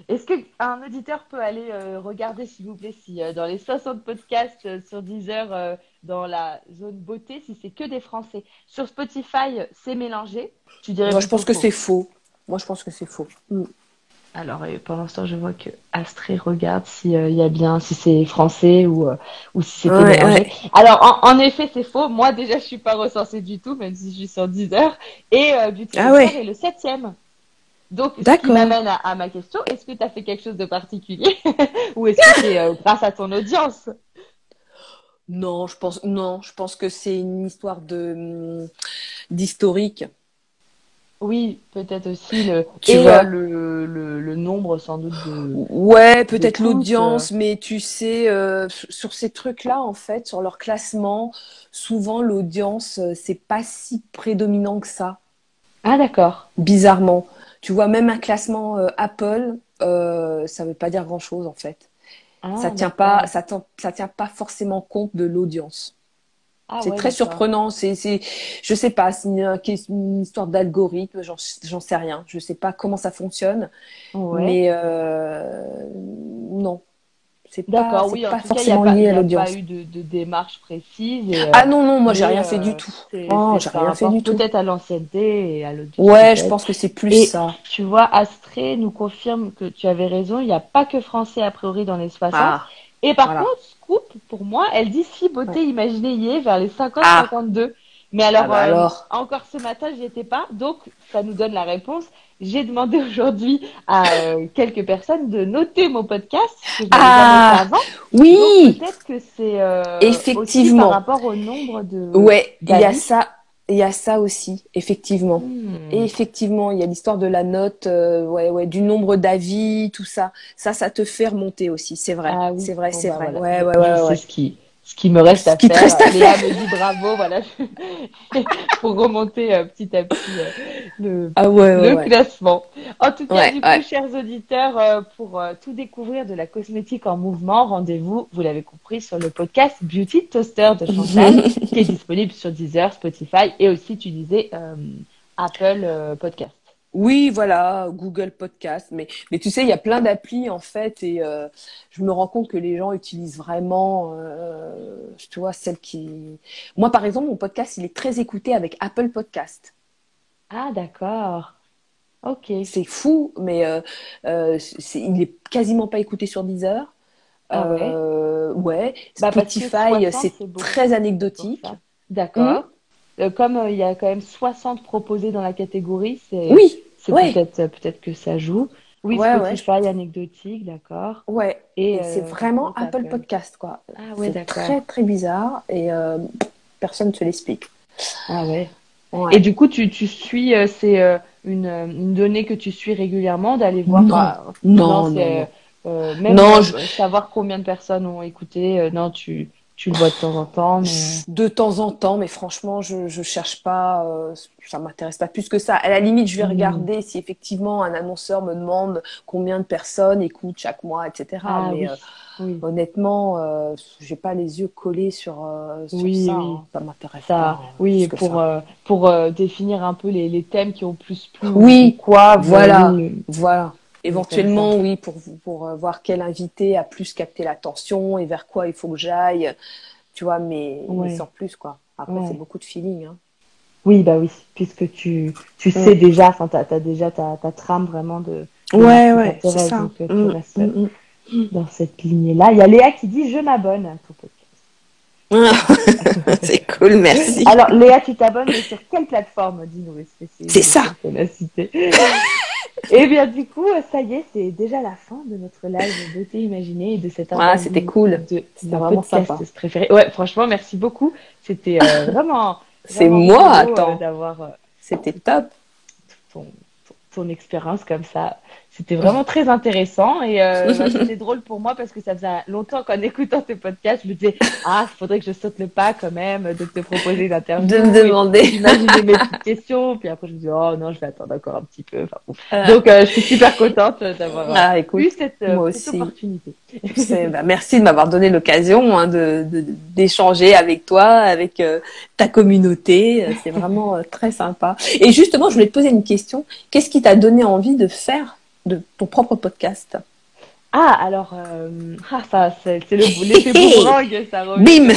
Est-ce qu'un auditeur peut aller euh, regarder, s'il vous plaît, si euh, dans les 60 podcasts euh, sur Deezer, dans la zone beauté, si c'est que des Français? Sur Spotify, c'est mélangé. Tu dirais Moi, je pense que c'est faux. Moi, je pense que c'est faux. Hum. Alors, ce temps, je vois que Astrée regarde s'il y a bien, si c'est français ou, ou si Ouais, mélangé. ouais. Alors, en, en effet, c'est faux. Moi, déjà, je suis pas recensée du tout, même si je suis sur Deezer. Et Beauty Ah ouais. est le septième. Donc, ce qui m'amène à, à ma question, est-ce que tu as fait quelque chose de particulier [laughs] ou est-ce que c'est euh, grâce à ton audience? Non, je pense non, je pense que c'est une histoire de hum, d'historique. Oui, peut-être aussi le, Tu et vois. euh, le, le, le nombre sans doute de... Ouais, peut-être l'audience, mais tu sais, euh, sur ces trucs-là, en fait, sur leur classement, souvent l'audience, euh, c'est pas si prédominant que ça, Ah, d'accord. bizarrement. Tu vois, même un classement euh, Apple, euh, ça veut pas dire grand-chose, en fait. Ah, ça tient pas, ça, tient- ça tient pas forcément compte de l'audience. Ah, c'est ouais, très surprenant. C'est, c'est, je sais pas, c'est une, une histoire d'algorithme, j'en, j'en sais rien. Je sais pas comment ça fonctionne, Ouais. mais euh, non, c'est pas, oui, pas tout cas, il n'y a forcément pas, il lié y à a l'audience. pas eu de, de démarche précise. Et, euh, Ah non non, moi j'ai rien fait euh, du tout. Oh, j'ai rien fait du tout. Peut-être à l'ancienneté et à l'audience. Ouais, je pense que c'est plus Et- ça. Tu vois, Astrée nous confirme que tu avais raison. Il n'y a pas que français a priori dans les 60. Ah, et par voilà. contre, Scoop, pour moi, elle dit si beauté imaginée y est vers les 50-52. Ah. Mais alors, Ah bah euh, alors. encore ce matin, j'y étais pas. Donc, ça nous donne la réponse. J'ai demandé [laughs] aujourd'hui à euh, quelques personnes de noter mon podcast. que je Ah. avant. oui, peut-être que c'est euh, Effectivement. aussi par rapport au nombre de. ouais, il y a ça, il y a ça aussi, effectivement. Hmm. Et effectivement, il y a l'histoire de la note, euh, ouais, ouais, du nombre d'avis, tout ça. Ça, ça te fait remonter aussi. C'est vrai, Ah oui. c'est vrai, Bon, c'est bah vrai. voilà. Ouais, ouais, ouais, ouais. ce qui ce qui me reste à faire. reste à Léa me dit bravo, voilà, [laughs] pour remonter euh, petit à petit euh, le, Ah ouais, ouais, le ouais. classement. En tout cas, du coup, chers auditeurs, euh, pour tout découvrir de la cosmétique en mouvement, rendez-vous, vous l'avez compris, sur le podcast Beauty Toaster de Chantal, [laughs] qui est disponible sur Deezer, Spotify et aussi, tu disais, Apple Podcast. Oui, voilà, Google Podcast. Mais, mais tu sais, il y a plein d'applis en fait, et euh, je me rends compte que les gens utilisent vraiment, euh, tu vois, celles qui. Moi, par exemple, mon podcast, il est très écouté avec Apple Podcast. Ah, d'accord. Ok. C'est fou, mais euh, euh, il est quasiment pas écouté sur Deezer. Ah ouais ouais. Bah, Spotify, 60, c'est très anecdotique. D'accord. Euh, comme il y a quand même 60 proposés dans la catégorie, c'est Oui, c'est ouais. peut-être euh, peut-être que ça joue. Oui, Ouais, ouais, Spotify, anecdotique, d'accord. ouais. Et, Et c'est euh, vraiment Apple Podcast, quoi. Ah ouais, c'est d'accord. très, très bizarre et euh, personne ne te l'explique. Ah ouais. Ouais. Et du coup, tu, tu suis, euh, c'est une, une donnée que tu suis régulièrement d'aller voir. Non. bah, Non, non, c'est, non. même Non, je- savoir combien de personnes ont écouté. non, tu, tu le vois de temps en temps, mais De temps en temps, mais franchement, je je cherche pas, euh, ça m'intéresse pas plus que ça. À la limite, je vais Mhm. regarder si effectivement un annonceur me demande combien de personnes écoutent chaque mois, etc. ah mais oui, euh, oui. honnêtement, euh, j'ai pas les yeux collés sur, euh, sur Oui, ça. oui. hein. Ça m'intéresse pas. oui, pour ça. euh, pour euh, définir un peu les, les thèmes qui ont plus plu. Oui, ou quoi. voilà. Voilà. Éventuellement, oui, pour, pour euh, voir quel invité a plus capté l'attention et vers quoi il faut que j'aille, tu vois, mais, mais sans plus, quoi. Après, c'est beaucoup de feeling. Hein. Oui, bah oui, puisque tu, tu sais déjà, enfin, t'as, t'as déjà ta, ta trame vraiment de. de Ouais, ouais, c'est ça. Donc, euh, tu Mm, restes mm, dans cette lignée-là. Il y a Léa qui dit Je m'abonne à ton podcast. [laughs] c'est cool, merci. Alors, Léa, tu t'abonnes, mais sur quelle plateforme? Dis-nous. C'est ça. [laughs] [laughs] Et bien, du coup, ça y est, c'est déjà la fin de notre live Beauté Imaginée et de cette Ah, interview c'était cool. C'était vraiment sympa. préféré. Ouais, franchement, merci beaucoup. C'était euh, [laughs] vraiment. C'est moi, euh, attends. d'avoir. euh, C'était top. ton, ton, ton expérience comme ça. C'était vraiment très intéressant et euh, [laughs] c'était drôle pour moi parce que ça faisait longtemps qu'en écoutant tes podcasts, je me disais ah, faudrait que je saute le pas quand même de te proposer une interview. De me demander. d'imaginer mes petites questions. Puis après, je me dis oh non, je vais attendre encore un petit peu. Enfin, bon. Ah. Donc, euh, je suis super contente d'avoir euh, Ah, écoute, eu cette, euh, moi cette aussi. opportunité. bah, merci de m'avoir donné l'occasion hein, de d'échanger avec toi, avec euh, ta communauté. Euh, C'est vraiment euh, très sympa. Et justement, je voulais te poser une question. Qu'est-ce qui t'a donné envie de faire de ton propre podcast Ah, alors, euh, ah, ça, c'est c'est le l'effet [laughs] boomerang, ça revient. Bim.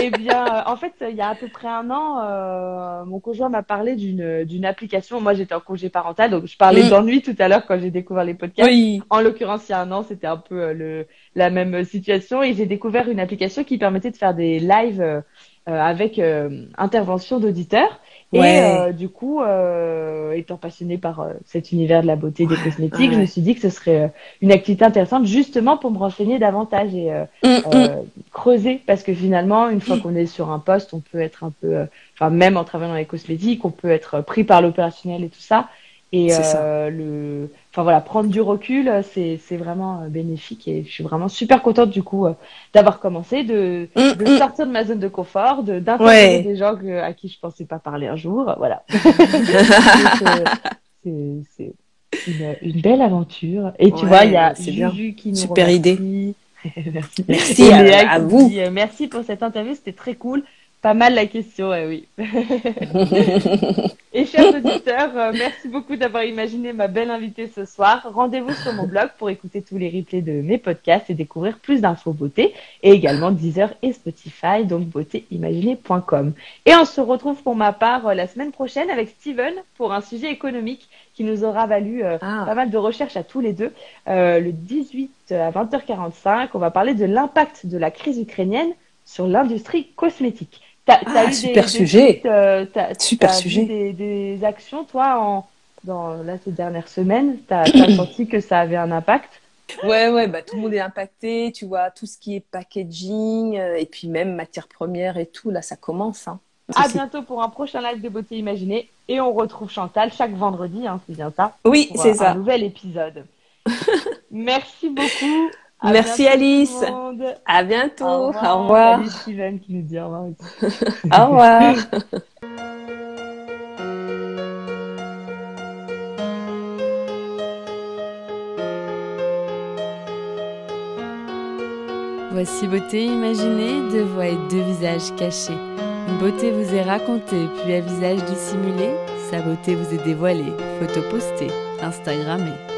Eh bien, euh, en fait, il y a à peu près un an, euh, mon conjoint m'a parlé d'une d'une application. Moi, j'étais en congé parental, donc je parlais Mm. d'ennui tout à l'heure quand j'ai découvert les podcasts. Oui. En l'occurrence, il y a un an, c'était un peu euh, le, la même situation et j'ai découvert une application qui permettait de faire des lives euh, euh, avec euh, intervention d'auditeurs. Et euh, du coup, euh, étant passionnée par euh, cet univers de la beauté des cosmétiques, ouais. je me suis dit que ce serait euh, une activité intéressante justement pour me renseigner davantage et Mm, mm. creuser parce que finalement, une fois qu'on est sur un poste, on peut être un peu, euh, enfin même en travaillant dans les cosmétiques, on peut être pris par l'opérationnel et tout ça. Et euh, le, enfin voilà, prendre du recul, euh, c'est c'est vraiment euh, bénéfique et je suis vraiment super contente du coup euh, d'avoir commencé, de, Mm, de mm. sortir de ma zone de confort, de d'interviewer Ouais. des gens que- à qui je pensais pas parler un jour, voilà. [laughs] C'est c'est une, une belle aventure. Et tu Ouais, vois, il y a bien. Juju qui nous Super remercie. idée. [laughs] Merci. Merci à- vous. dit, merci pour cette interview, c'était très cool. Pas mal la question, eh oui. [laughs] Et chers auditeurs, euh, merci beaucoup d'avoir imaginé ma belle invitée ce soir. Rendez-vous sur mon blog pour écouter tous les replays de mes podcasts et découvrir plus d'infos beauté et également Deezer et Spotify, donc beautéimaginée.com. Et on se retrouve pour ma part euh, la semaine prochaine avec Steven pour un sujet économique qui nous aura valu euh, pas Ah, mal de recherches à tous les deux. Le 18 à 20h45, on va parler de l'impact de la crise ukrainienne sur l'industrie cosmétique. T'as, Ah, t'as eu super des, sujet. Des, euh, Super t'as vu sujet. Des, des actions, toi, en, dans là, ces dernières semaines, t'as, t'as [coughs] senti que ça avait un impact? Ouais, ouais, bah, tout le monde est impacté, tu vois, tout ce qui est packaging, euh, et puis même matières premières et tout, là, ça commence. Hein. À bientôt pour un prochain live de beauté imaginée et on retrouve Chantal chaque vendredi, hein, c'est bien ça, Oui, c'est un, ça. un nouvel épisode. [laughs] Merci beaucoup. À Merci Alice. À bientôt. Au revoir. Au revoir. Salut Steven qui nous dit au revoir. [laughs] Au revoir. Voici beauté imaginée, deux voix et deux visages cachés. Une beauté vous est racontée, puis à visage dissimulé, sa beauté vous est dévoilée, photo postée, Instagrammée.